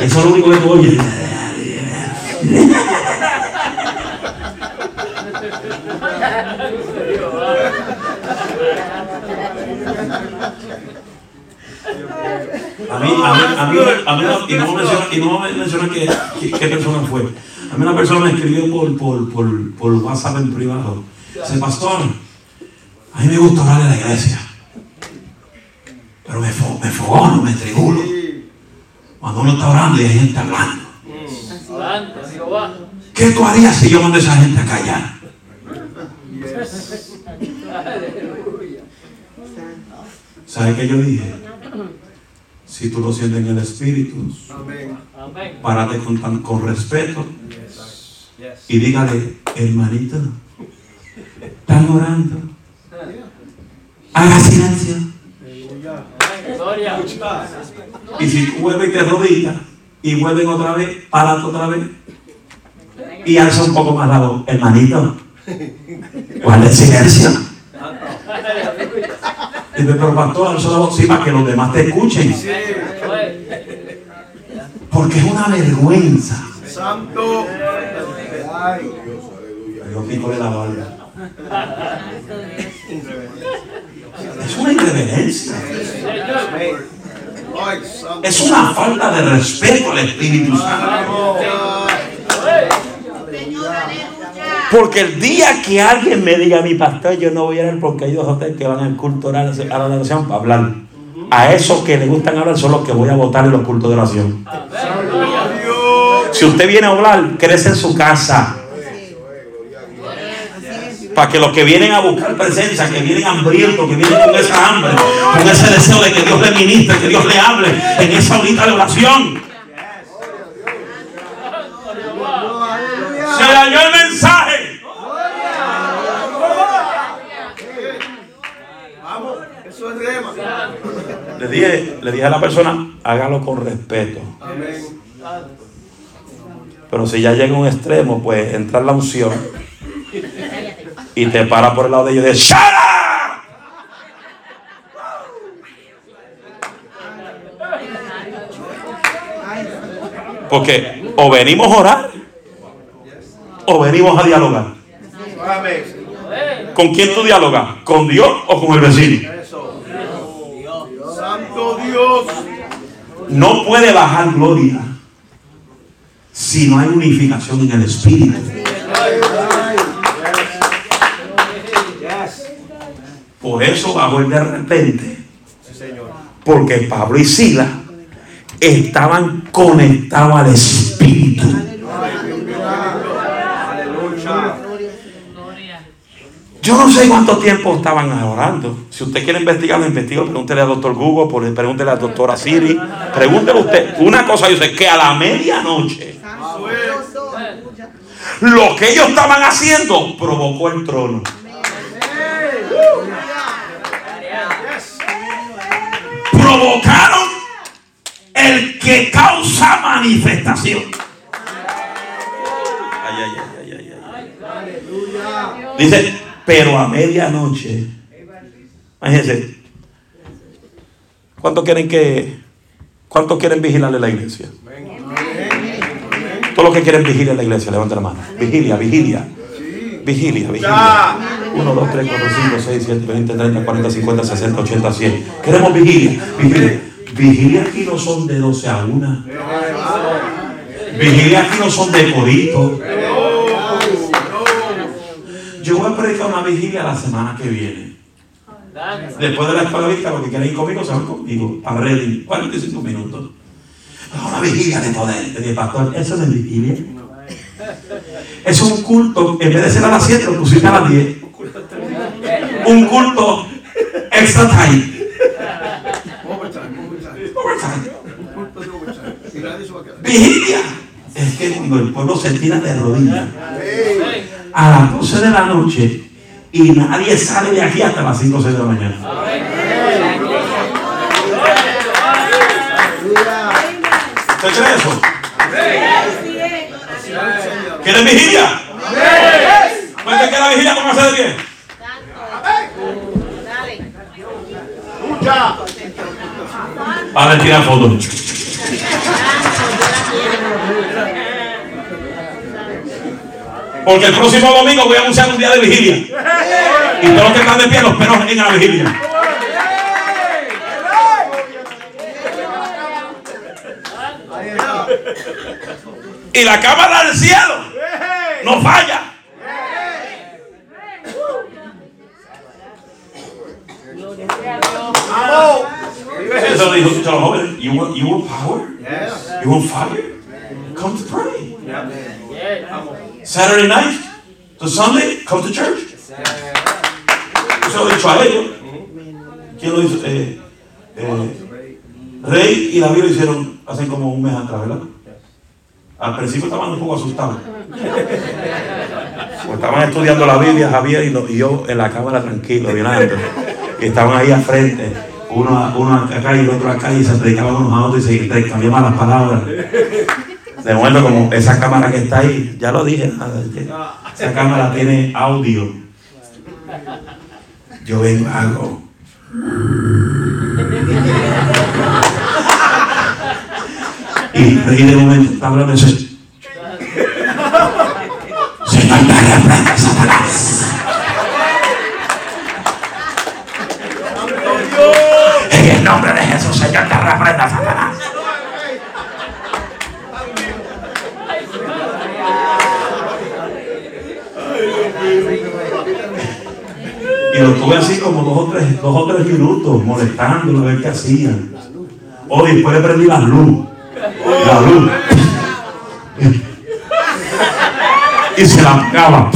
Eso es lo único que tú oyes. A mí, a mí, a mí, a mí, y no me menciona, y no me menciona qué, qué, persona fue. Mí una persona me escribió por, por, por, por WhatsApp en privado. Dice, pastor, a mí me gusta hablar en la iglesia. Pero me, fo, me fogono, me tribulo. Cuando uno está orando y hay gente hablando. ¿Qué tú harías si yo mando a esa gente a callar? ¿Sabes qué yo dije? Si tú lo sientes en el Espíritu, párate con, con respeto y dígale, hermanito, están orando. Haga silencio. Y si tú vuelves y te rodillas y vuelven otra vez, párate otra vez y alza un poco más la voz, hermanito, guarda el silencio. Dice, pero pastor, alza la voz, sí, para que los demás te escuchen. Porque es una vergüenza. Santo. Ay, de la barba. Es una irreverencia. Es una falta de respeto al Espíritu Santo. Porque el día que alguien me diga, mi pastor, yo no voy a ir porque hay dos o tres que van al culto oral, a la oración para hablar. A esos que les gustan hablar son los que voy a votar en los cultos de oración. Si usted viene a hablar, crece en su casa. Para que los que vienen a buscar presencia, que vienen hambrientos, que vienen con esa hambre, con ese deseo de que Dios le ministre, que Dios le hable en esa horita de oración. Se dañó el mensaje. Vamos, eso es rema. Le dije, le dije a la persona, hágalo con respeto. Pero si ya llega un extremo, pues entra la unción y te para por el lado de ellos y dice, ¡Shut up! Porque o venimos a orar o venimos a dialogar. ¿Con quién tú dialogas? ¿Con Dios o con el vecino? Santo Dios. No puede bajar gloria si no hay unificación en el espíritu. Por eso bajó el de repente. Porque Pablo y Sila estaban conectados al espíritu. Yo no sé cuánto tiempo estaban orando. Si usted quiere investigarlo, investigue, pregúntele al doctor Google, pregúntele a la doctora Siri. Pregúntele usted. Una cosa yo sé, que a la medianoche lo que ellos estaban haciendo provocó el trono. Provocaron el que causa manifestación. Ay, ay, ay, ay, ay, ay. Dice, pero a medianoche. Imagínense. ¿Cuántos quieren que, cuántos quieren vigilarle la iglesia? Todos los que quieren vigilar la iglesia, levanten la mano. Vigilia, vigilia. Vigilia, vigilia. 1, 2, 3, 4, 5, 6, 7, 20, 30, 40, 50, 60, 80, 100. Queremos vigilia. Vigilia. Vigilia aquí no son de 12 a 1. Vigilia aquí no son de corito. Yo voy a predicar una vigilia la semana que viene. Después de la escuela bíblica, los que quieren ir conmigo, se van conmigo. A Reading, 45 minutos. Una vigilia de poder. Dije, pastor, eso no es vigilia. Es un culto, en vez de ser a las 7, lo pusiste a las 10. Un culto extra time. Overtime, overtime. Overtime. Vigilia. Es que cuando el pueblo se tira de rodillas a las 12 de la noche y nadie sale de aquí hasta las 5 o 6 de la mañana. ¿Usted cree eso? ¿Quieren vigilia? Pues de que la vigilia cómo hacer de Para tirar fotos. Porque el próximo domingo voy a anunciar un día de vigilia. Y todos los que están de pie, los perros a la vigilia. Y la cámara del cielo no falla. Eso lo dijo a los jóvenes. You want, you want power? Yes. You want fire? Come to pray. Saturday night to Sunday, come to church. Eso lo dicho a ellos. ¿Quién lo hizo? Eh, eh, Rey y David lo hicieron hace como un mes atrás, ¿verdad? Al principio estaban un poco asustados. Estaban estudiando la Biblia, Javier y, yo en la cámara tranquilo, mirando. Y estaban ahí al frente, uno, uno acá y el otro acá, y se predicaban unos a otros y se intercambiaban las palabras. De momento, como esa cámara que está ahí, ya lo dije, esa cámara tiene audio. Yo vengo, hago. Y rey de momento está hablando reprenda, Satanás. En el nombre de Jesús, Señor, te reprenda, Satanás. Y lo tuve así como dos o tres, dos o tres minutos, molestándolo a ver qué hacían. Hoy después le prendí la luz. La luz. Y se la apagaba.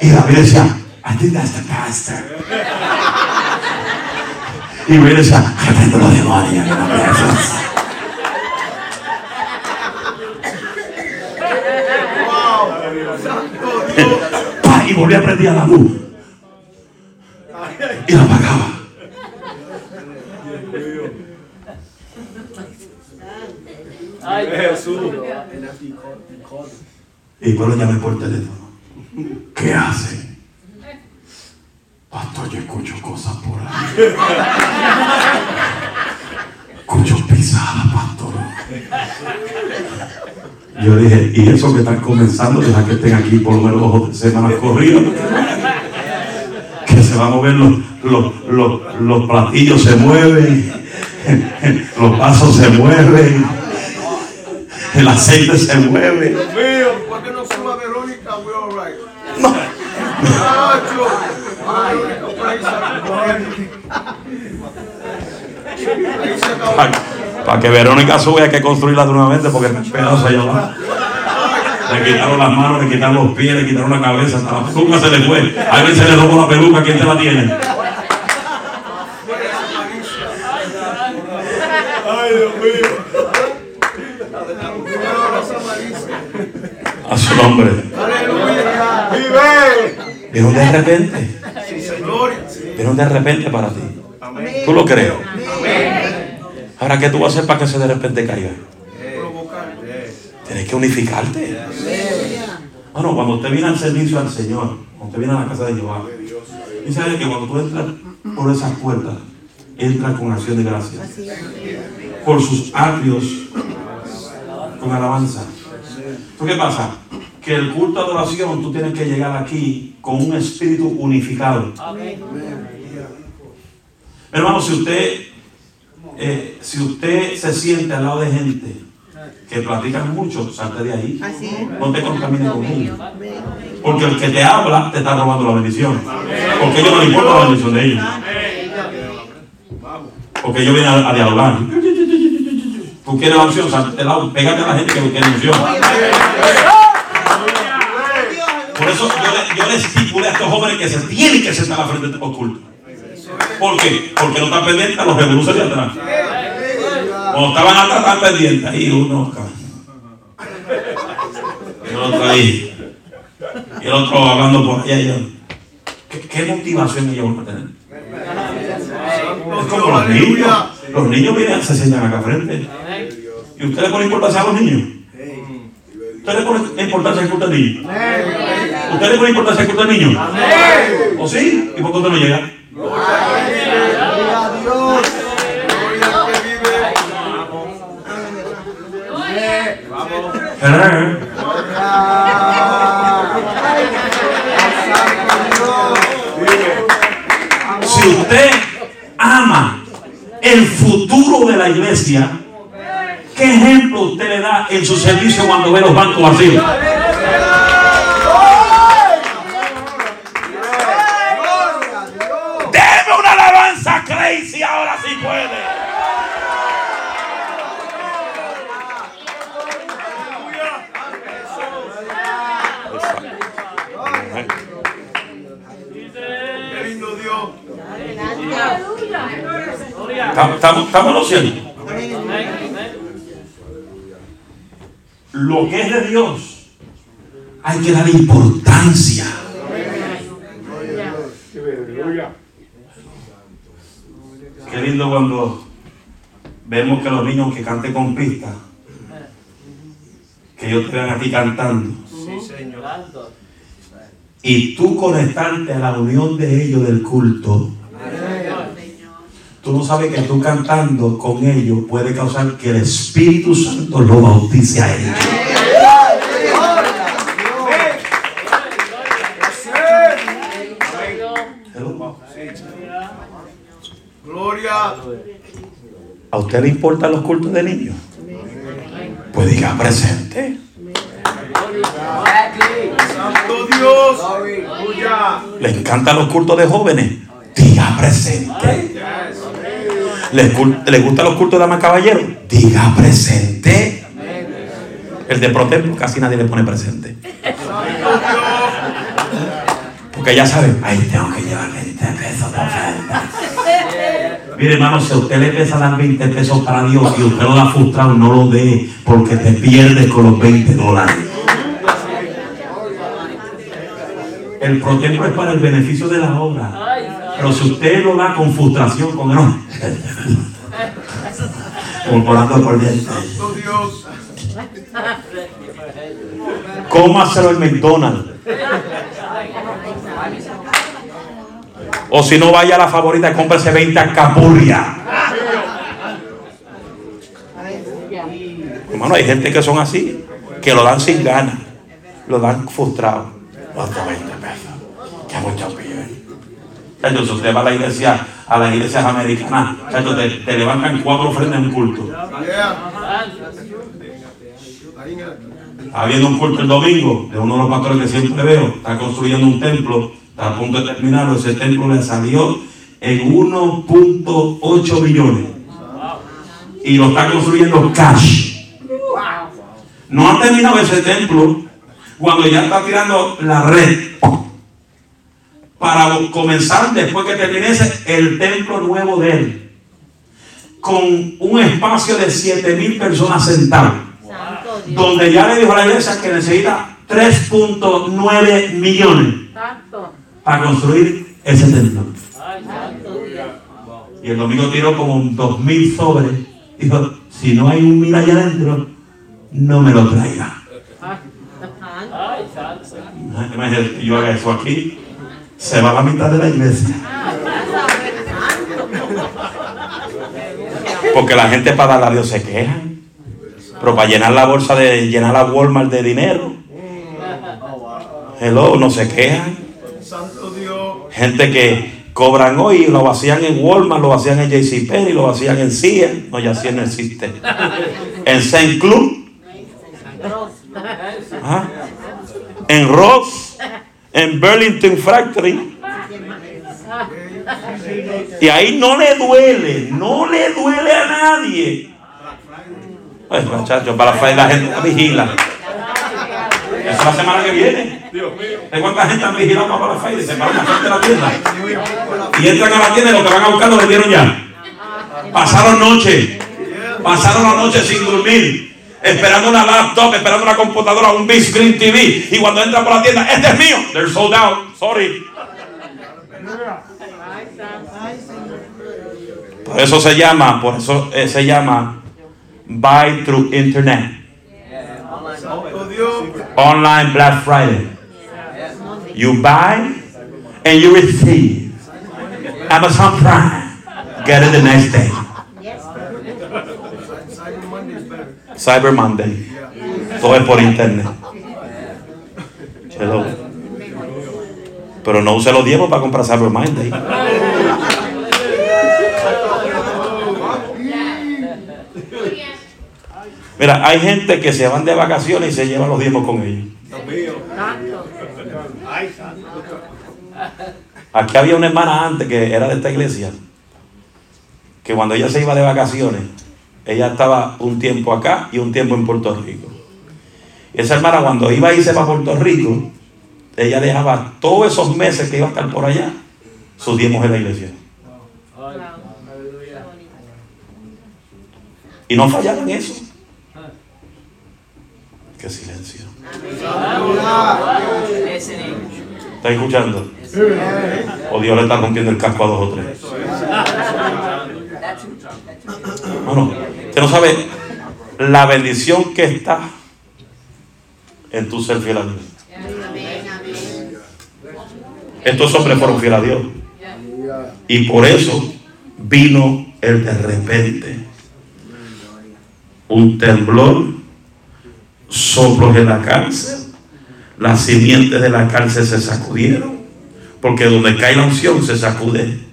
Y David decía, I think that's the pastor. Y me decía, reprendo los demonios Y volví a prender la luz. Y la apagaba. Jesús. Y lo llamé por teléfono. ¿Qué hace? Pastor, yo escucho cosas por ahí. Escucho pisadas, pastor. Yo dije, y eso que están comenzando, deja que estén aquí por lo menos dos o tres semanas corridas. Que se van a mover los, los, los, los platillos se mueven, los vasos se mueven, el aceite se mueve. Mío, ¿por qué no Verónica? We're all right. Nacho. Ay, praise the Ahí se acabó. Para que Verónica sube hay que construirla nuevamente porque está pedazo allá abajo. Le quitaron las manos, le quitaron los pies, le quitaron la cabeza, hasta la peluca se le fue. A ver se le robó la peluca, ¿quién te la tiene? Ay, Dios mío. A su nombre. Aleluya. Vive. Pero de repente, Pero de repente para ti. ¿Tú lo crees? Ahora, ¿qué tú vas a hacer para que se de repente caiga? Tienes que unificarte. Bueno, cuando usted viene al servicio al Señor, cuando usted viene a la casa de Jehová, y sabe que cuando tú entras por esas puertas, entras con acción de gracias. Por sus atrios, con alabanza. Entonces, ¿qué pasa? Que el culto de adoración tú tienes que llegar aquí con un espíritu unificado. Hermano, si usted, eh, si usted se siente al lado de gente que platican mucho, salte de ahí. No te contamines con ellos. Porque el que te habla te está robando la bendición. Porque a ellos no les importa la bendición de ellos. Porque ellos vienen a, a dialogar. Tú quieres la unción, salte de lado, pégate a la gente que quiere unción. Por eso yo yo le estipulé a estos jóvenes que se tienen que sentar a la frente cultos. ¿Por qué? Porque no están pendientes a los revoluciones de atrás. Cuando estaban atrás, estaban pendientes. Ahí uno acá. Y el otro ahí. Y el otro hablando por allá. ¿Qué, motivación ellos van a tener? Es como los niños. Los niños vienen, se sientan acá frente. ¿Y usted le pone importancia a los niños? ¿Usted le pone importancia al culto al niño? ¿Usted le pone importancia al culto al niño? ¿O sí? ¿Y por qué usted no llega? Gloria a Dios. Gloria al que vive. Vamos. Si usted ama el futuro de la iglesia, ¿qué ejemplo usted le da en su servicio cuando ve los bancos vacíos? Estamos, estamos. Lo que es de Dios, hay que darle importancia. Qué lindo cuando vemos que los niños que canten con pista, que ellos te vean a ti cantando, y tú conectarte a la unión de ellos del culto, Tú no sabes que tú cantando con ellos puede causar que el Espíritu Santo lo bautice a ellos. Gloria. ¿A usted le importan los cultos de niños? Pues diga presente. Santo Dios. ¿Le encantan los cultos de jóvenes? Diga presente. ¿Le, cul- le gustan los cultos de damas caballeros? Diga presente. El de protemplo casi nadie le pone presente. Porque ya saben, ahí tengo que llevar 20 pesos de ofrenda. Mire, hermano, si a usted le pesa dar 20 pesos para Dios y usted lo da frustrado, no lo dé, porque te pierdes con los 20 dólares. El protemplo es para el beneficio de la obra. Pero si usted lo da con frustración, con enojo, murmurando por Dios. Cómaselo en McDonald's. O si no, vaya a la favorita y cómprese 20 alcapurrias. Hermano, hay gente que son así, que lo dan sin ganas, lo dan frustrado. Hasta 20 pesos. Que mucho. Entonces usted va a la iglesia, a las iglesias americanas, te, te levantan cuatro ofrendas en un culto. Está viendo un culto el domingo de uno de los pastores que siempre veo. Está construyendo un templo. Está a punto de terminarlo. Ese templo le salió en 1.8 millones. Y lo está construyendo cash. No ha terminado ese templo cuando ya está tirando la red. Para comenzar, después que termine ese, el templo nuevo de él. Con un espacio de 7 mil personas sentadas donde ya le dijo a la iglesia que necesita 3.9 millones para construir ese templo. Y el domingo tiró como un 2.000 sobres. Dijo, si no hay un mil allá adentro, no me lo traiga. Imagínate que yo haga eso aquí, se va la mitad de la iglesia. Porque la gente para dar a Dios se queja. Pero para llenar la bolsa de llenar la Walmart de dinero. Hello, no se quejan. Gente que cobran hoy y lo vacían en Walmart, lo vacían en JCPenney, lo vacían en CIA. No, ya CIA no existe. En Saint Club. Ajá. En Ross. En Burlington Factory. Y ahí no le duele, no le duele a nadie. Ay, muchachos, para la gente la vigila. Es la semana que viene. ¿De cuánta gente han vigilado para la Friday? Se paran la gente de la tienda. Y entran a la tienda y lo que van a buscar lo vendieron ya. Pasaron noche. Pasaron la noche sin dormir. Esperando una laptop, esperando una computadora, un big screen TV. Y cuando entran por la tienda, este es mío. They're sold out. Sorry. Por eso se llama, por eso eh, se llama Buy Through Internet. Online Black Friday. You buy and you receive. Amazon Prime. Get it the next day. Cyber Monday is better. Cyber Monday. Todo es por internet. Pero no use los diezmos para comprar Cyber Monday. Mira, hay gente que se van de vacaciones y se llevan los diezmos con ellos. Aquí había una hermana antes que era de esta iglesia, que cuando ella se iba de vacaciones, ella estaba un tiempo acá y un tiempo en Puerto Rico. Y esa hermana cuando iba a irse para Puerto Rico, ella dejaba todos esos meses que iba a estar por allá, sus diezmos en la iglesia. Y no fallaban en eso. Qué silencio. ¿Está escuchando? O Dios le está rompiendo el casco a dos o tres. Usted no sabe la bendición que está en tu ser fiel a Dios. Estos hombres fueron fieles a Dios. Y por eso vino el de repente. Un temblor, soplos en la cárcel, las simientes de la cárcel se sacudieron, porque donde cae la unción se sacude.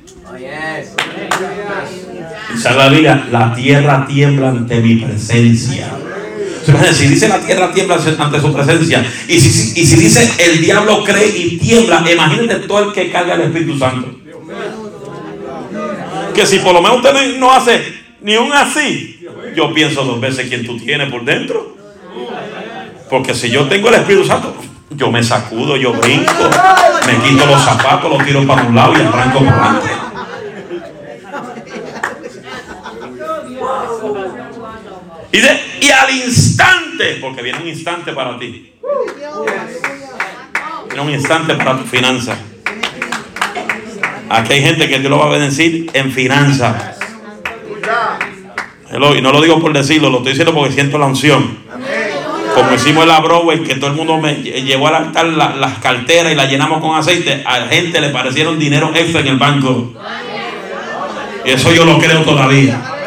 La Biblia, la tierra tiembla ante mi presencia. Si dice la tierra tiembla ante su presencia, y si, y si dice el diablo cree y tiembla, imagínate todo el que carga el Espíritu Santo. Que si por lo menos usted no hace ni un así, yo pienso dos veces quién tú tienes por dentro. Porque si yo tengo el Espíritu Santo, yo me sacudo, yo brinco, me quito los zapatos, los tiro para un lado y arranco para adelante. Y, y al instante, porque viene un instante para ti. Viene un instante para tu finanza. Aquí hay gente que Dios lo va a bendecir en finanzas. Y no lo digo por decirlo, lo estoy diciendo porque siento la unción. Como hicimos el Broadway, que todo el mundo me llevó al altar las carteras y las llenamos con aceite, a la gente le parecieron dinero extra en el banco. Y eso yo lo creo todavía.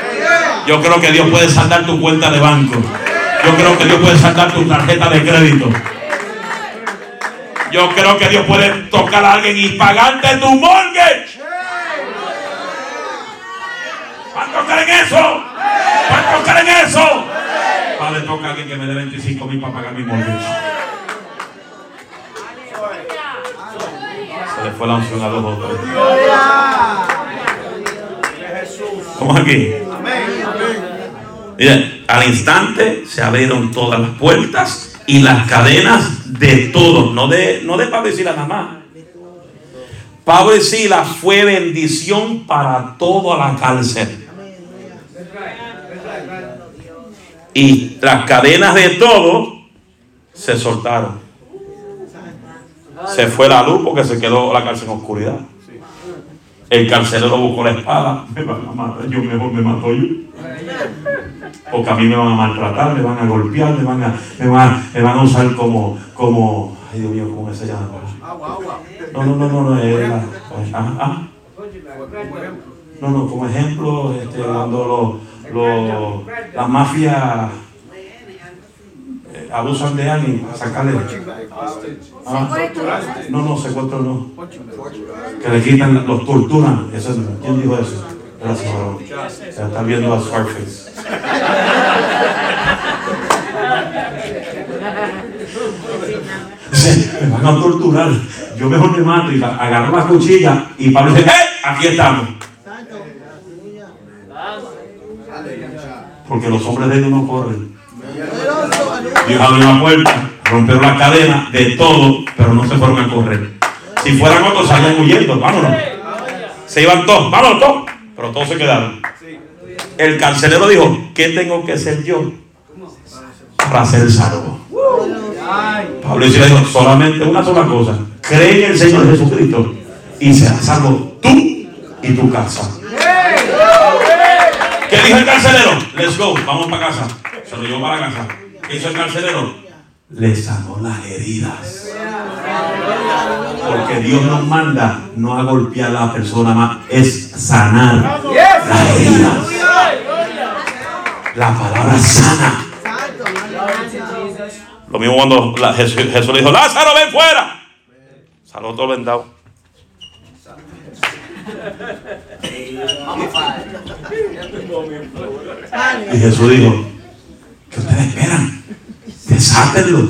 Yo creo que Dios puede saldar tu cuenta de banco. Yo creo que Dios puede saldar tu tarjeta de crédito. Yo creo que Dios puede tocar a alguien y pagarte tu mortgage. ¿Cuántos creen eso? ¿Cuántos creen eso? Padre, toca a alguien que me dé 25 mil para pagar mi mortgage. Se le fue la unción a los otros. ¿Cómo aquí? Al instante se abrieron todas las puertas y las cadenas de todos, no de, no de Pablo y Silas nada más. Pablo y Silas fue bendición para toda la cárcel. Y las cadenas de todo se soltaron. Se fue la luz porque se quedó la cárcel en oscuridad. El carcelero buscó la espada. Me van a matar, yo mejor me mato yo. Porque a mí me van a maltratar, me van a golpear, me van a, me van me van a usar como, como, ay Dios mío, ¿cómo se llama? No, no, no, no, no, es la, ah, ah. No, no, como ejemplo, este, cuando los, las mafias eh, abusan de alguien para sacarle. Ah, no, no, secuestro no. Que le quitan, los torturan. Eso, ¿Quién dijo eso? Bro. Se están viendo a Scarface. me van a torturar. Yo mejor me mato y agarro la cuchilla y Pablo dice, ¡eh! Aquí estamos. Porque los hombres de Dios no corren. Dios abrió la puerta, rompieron la cadena de todo, pero no se fueron a correr. Si fueran otros, salían huyendo. Vámonos. Se iban todos, vámonos todos. Pero todos se quedaron. El carcelero dijo: ¿Qué tengo que ser yo para ser salvo? Pablo dice: solamente una sola cosa. Cree en el Señor Jesucristo y serás salvo tú y tu casa. ¿Qué dijo el carcelero? Let's go, vamos para casa. Se lo llevó para casa. ¿Qué hizo el carcelero? Le sanó las heridas. Porque Dios nos manda no a golpear a la persona más, es sanar las heridas. La palabra sana. Lo mismo cuando Jesús, le dijo, Lázaro, ven fuera. Saló todo vendado. Y Jesús dijo, ¿qué ustedes esperan? Desátenlo.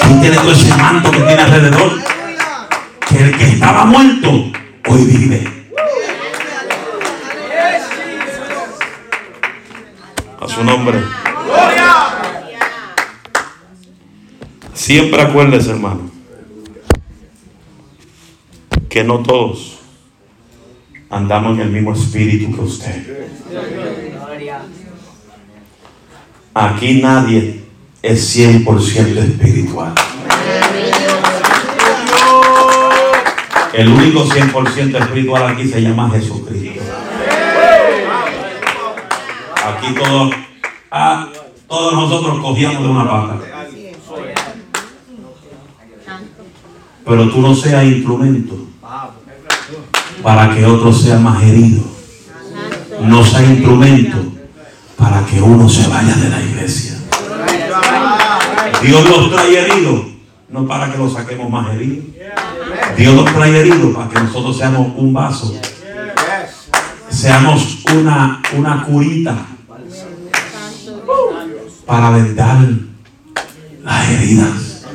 Tiene todo ese manto que tiene alrededor. Que el que estaba muerto, hoy vive. A su nombre. Siempre acuérdese, hermano, que no todos andamos en el mismo espíritu que usted. Aquí nadie es 100% espiritual. El único 100% espiritual aquí se llama Jesucristo. Aquí todos, ah, todos nosotros cogíamos de una pata. Pero tú no seas instrumento para que otro sea más herido. no sea instrumento para que uno se vaya de la iglesia. Dios los trae heridos, no para que los saquemos más heridos. Dios los trae heridos para que nosotros seamos un vaso, seamos una, una curita para vendar las heridas.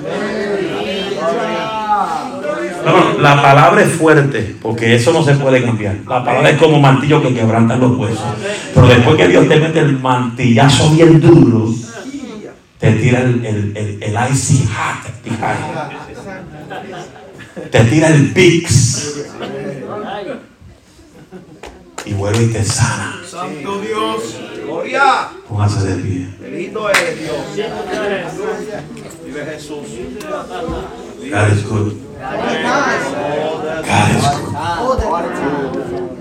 La palabra es fuerte, porque eso no se puede cambiar. La palabra es como martillo que quebranta los huesos. Pero después que Dios te mete el mantillazo bien duro, te tira el, el, el, el icy hot behind. Te tira el pix. Y vuelve y te sana. Santo Dios. Gloria. Póngase de pie. Bendito es Dios. Vive Jesús. God is good. God is good.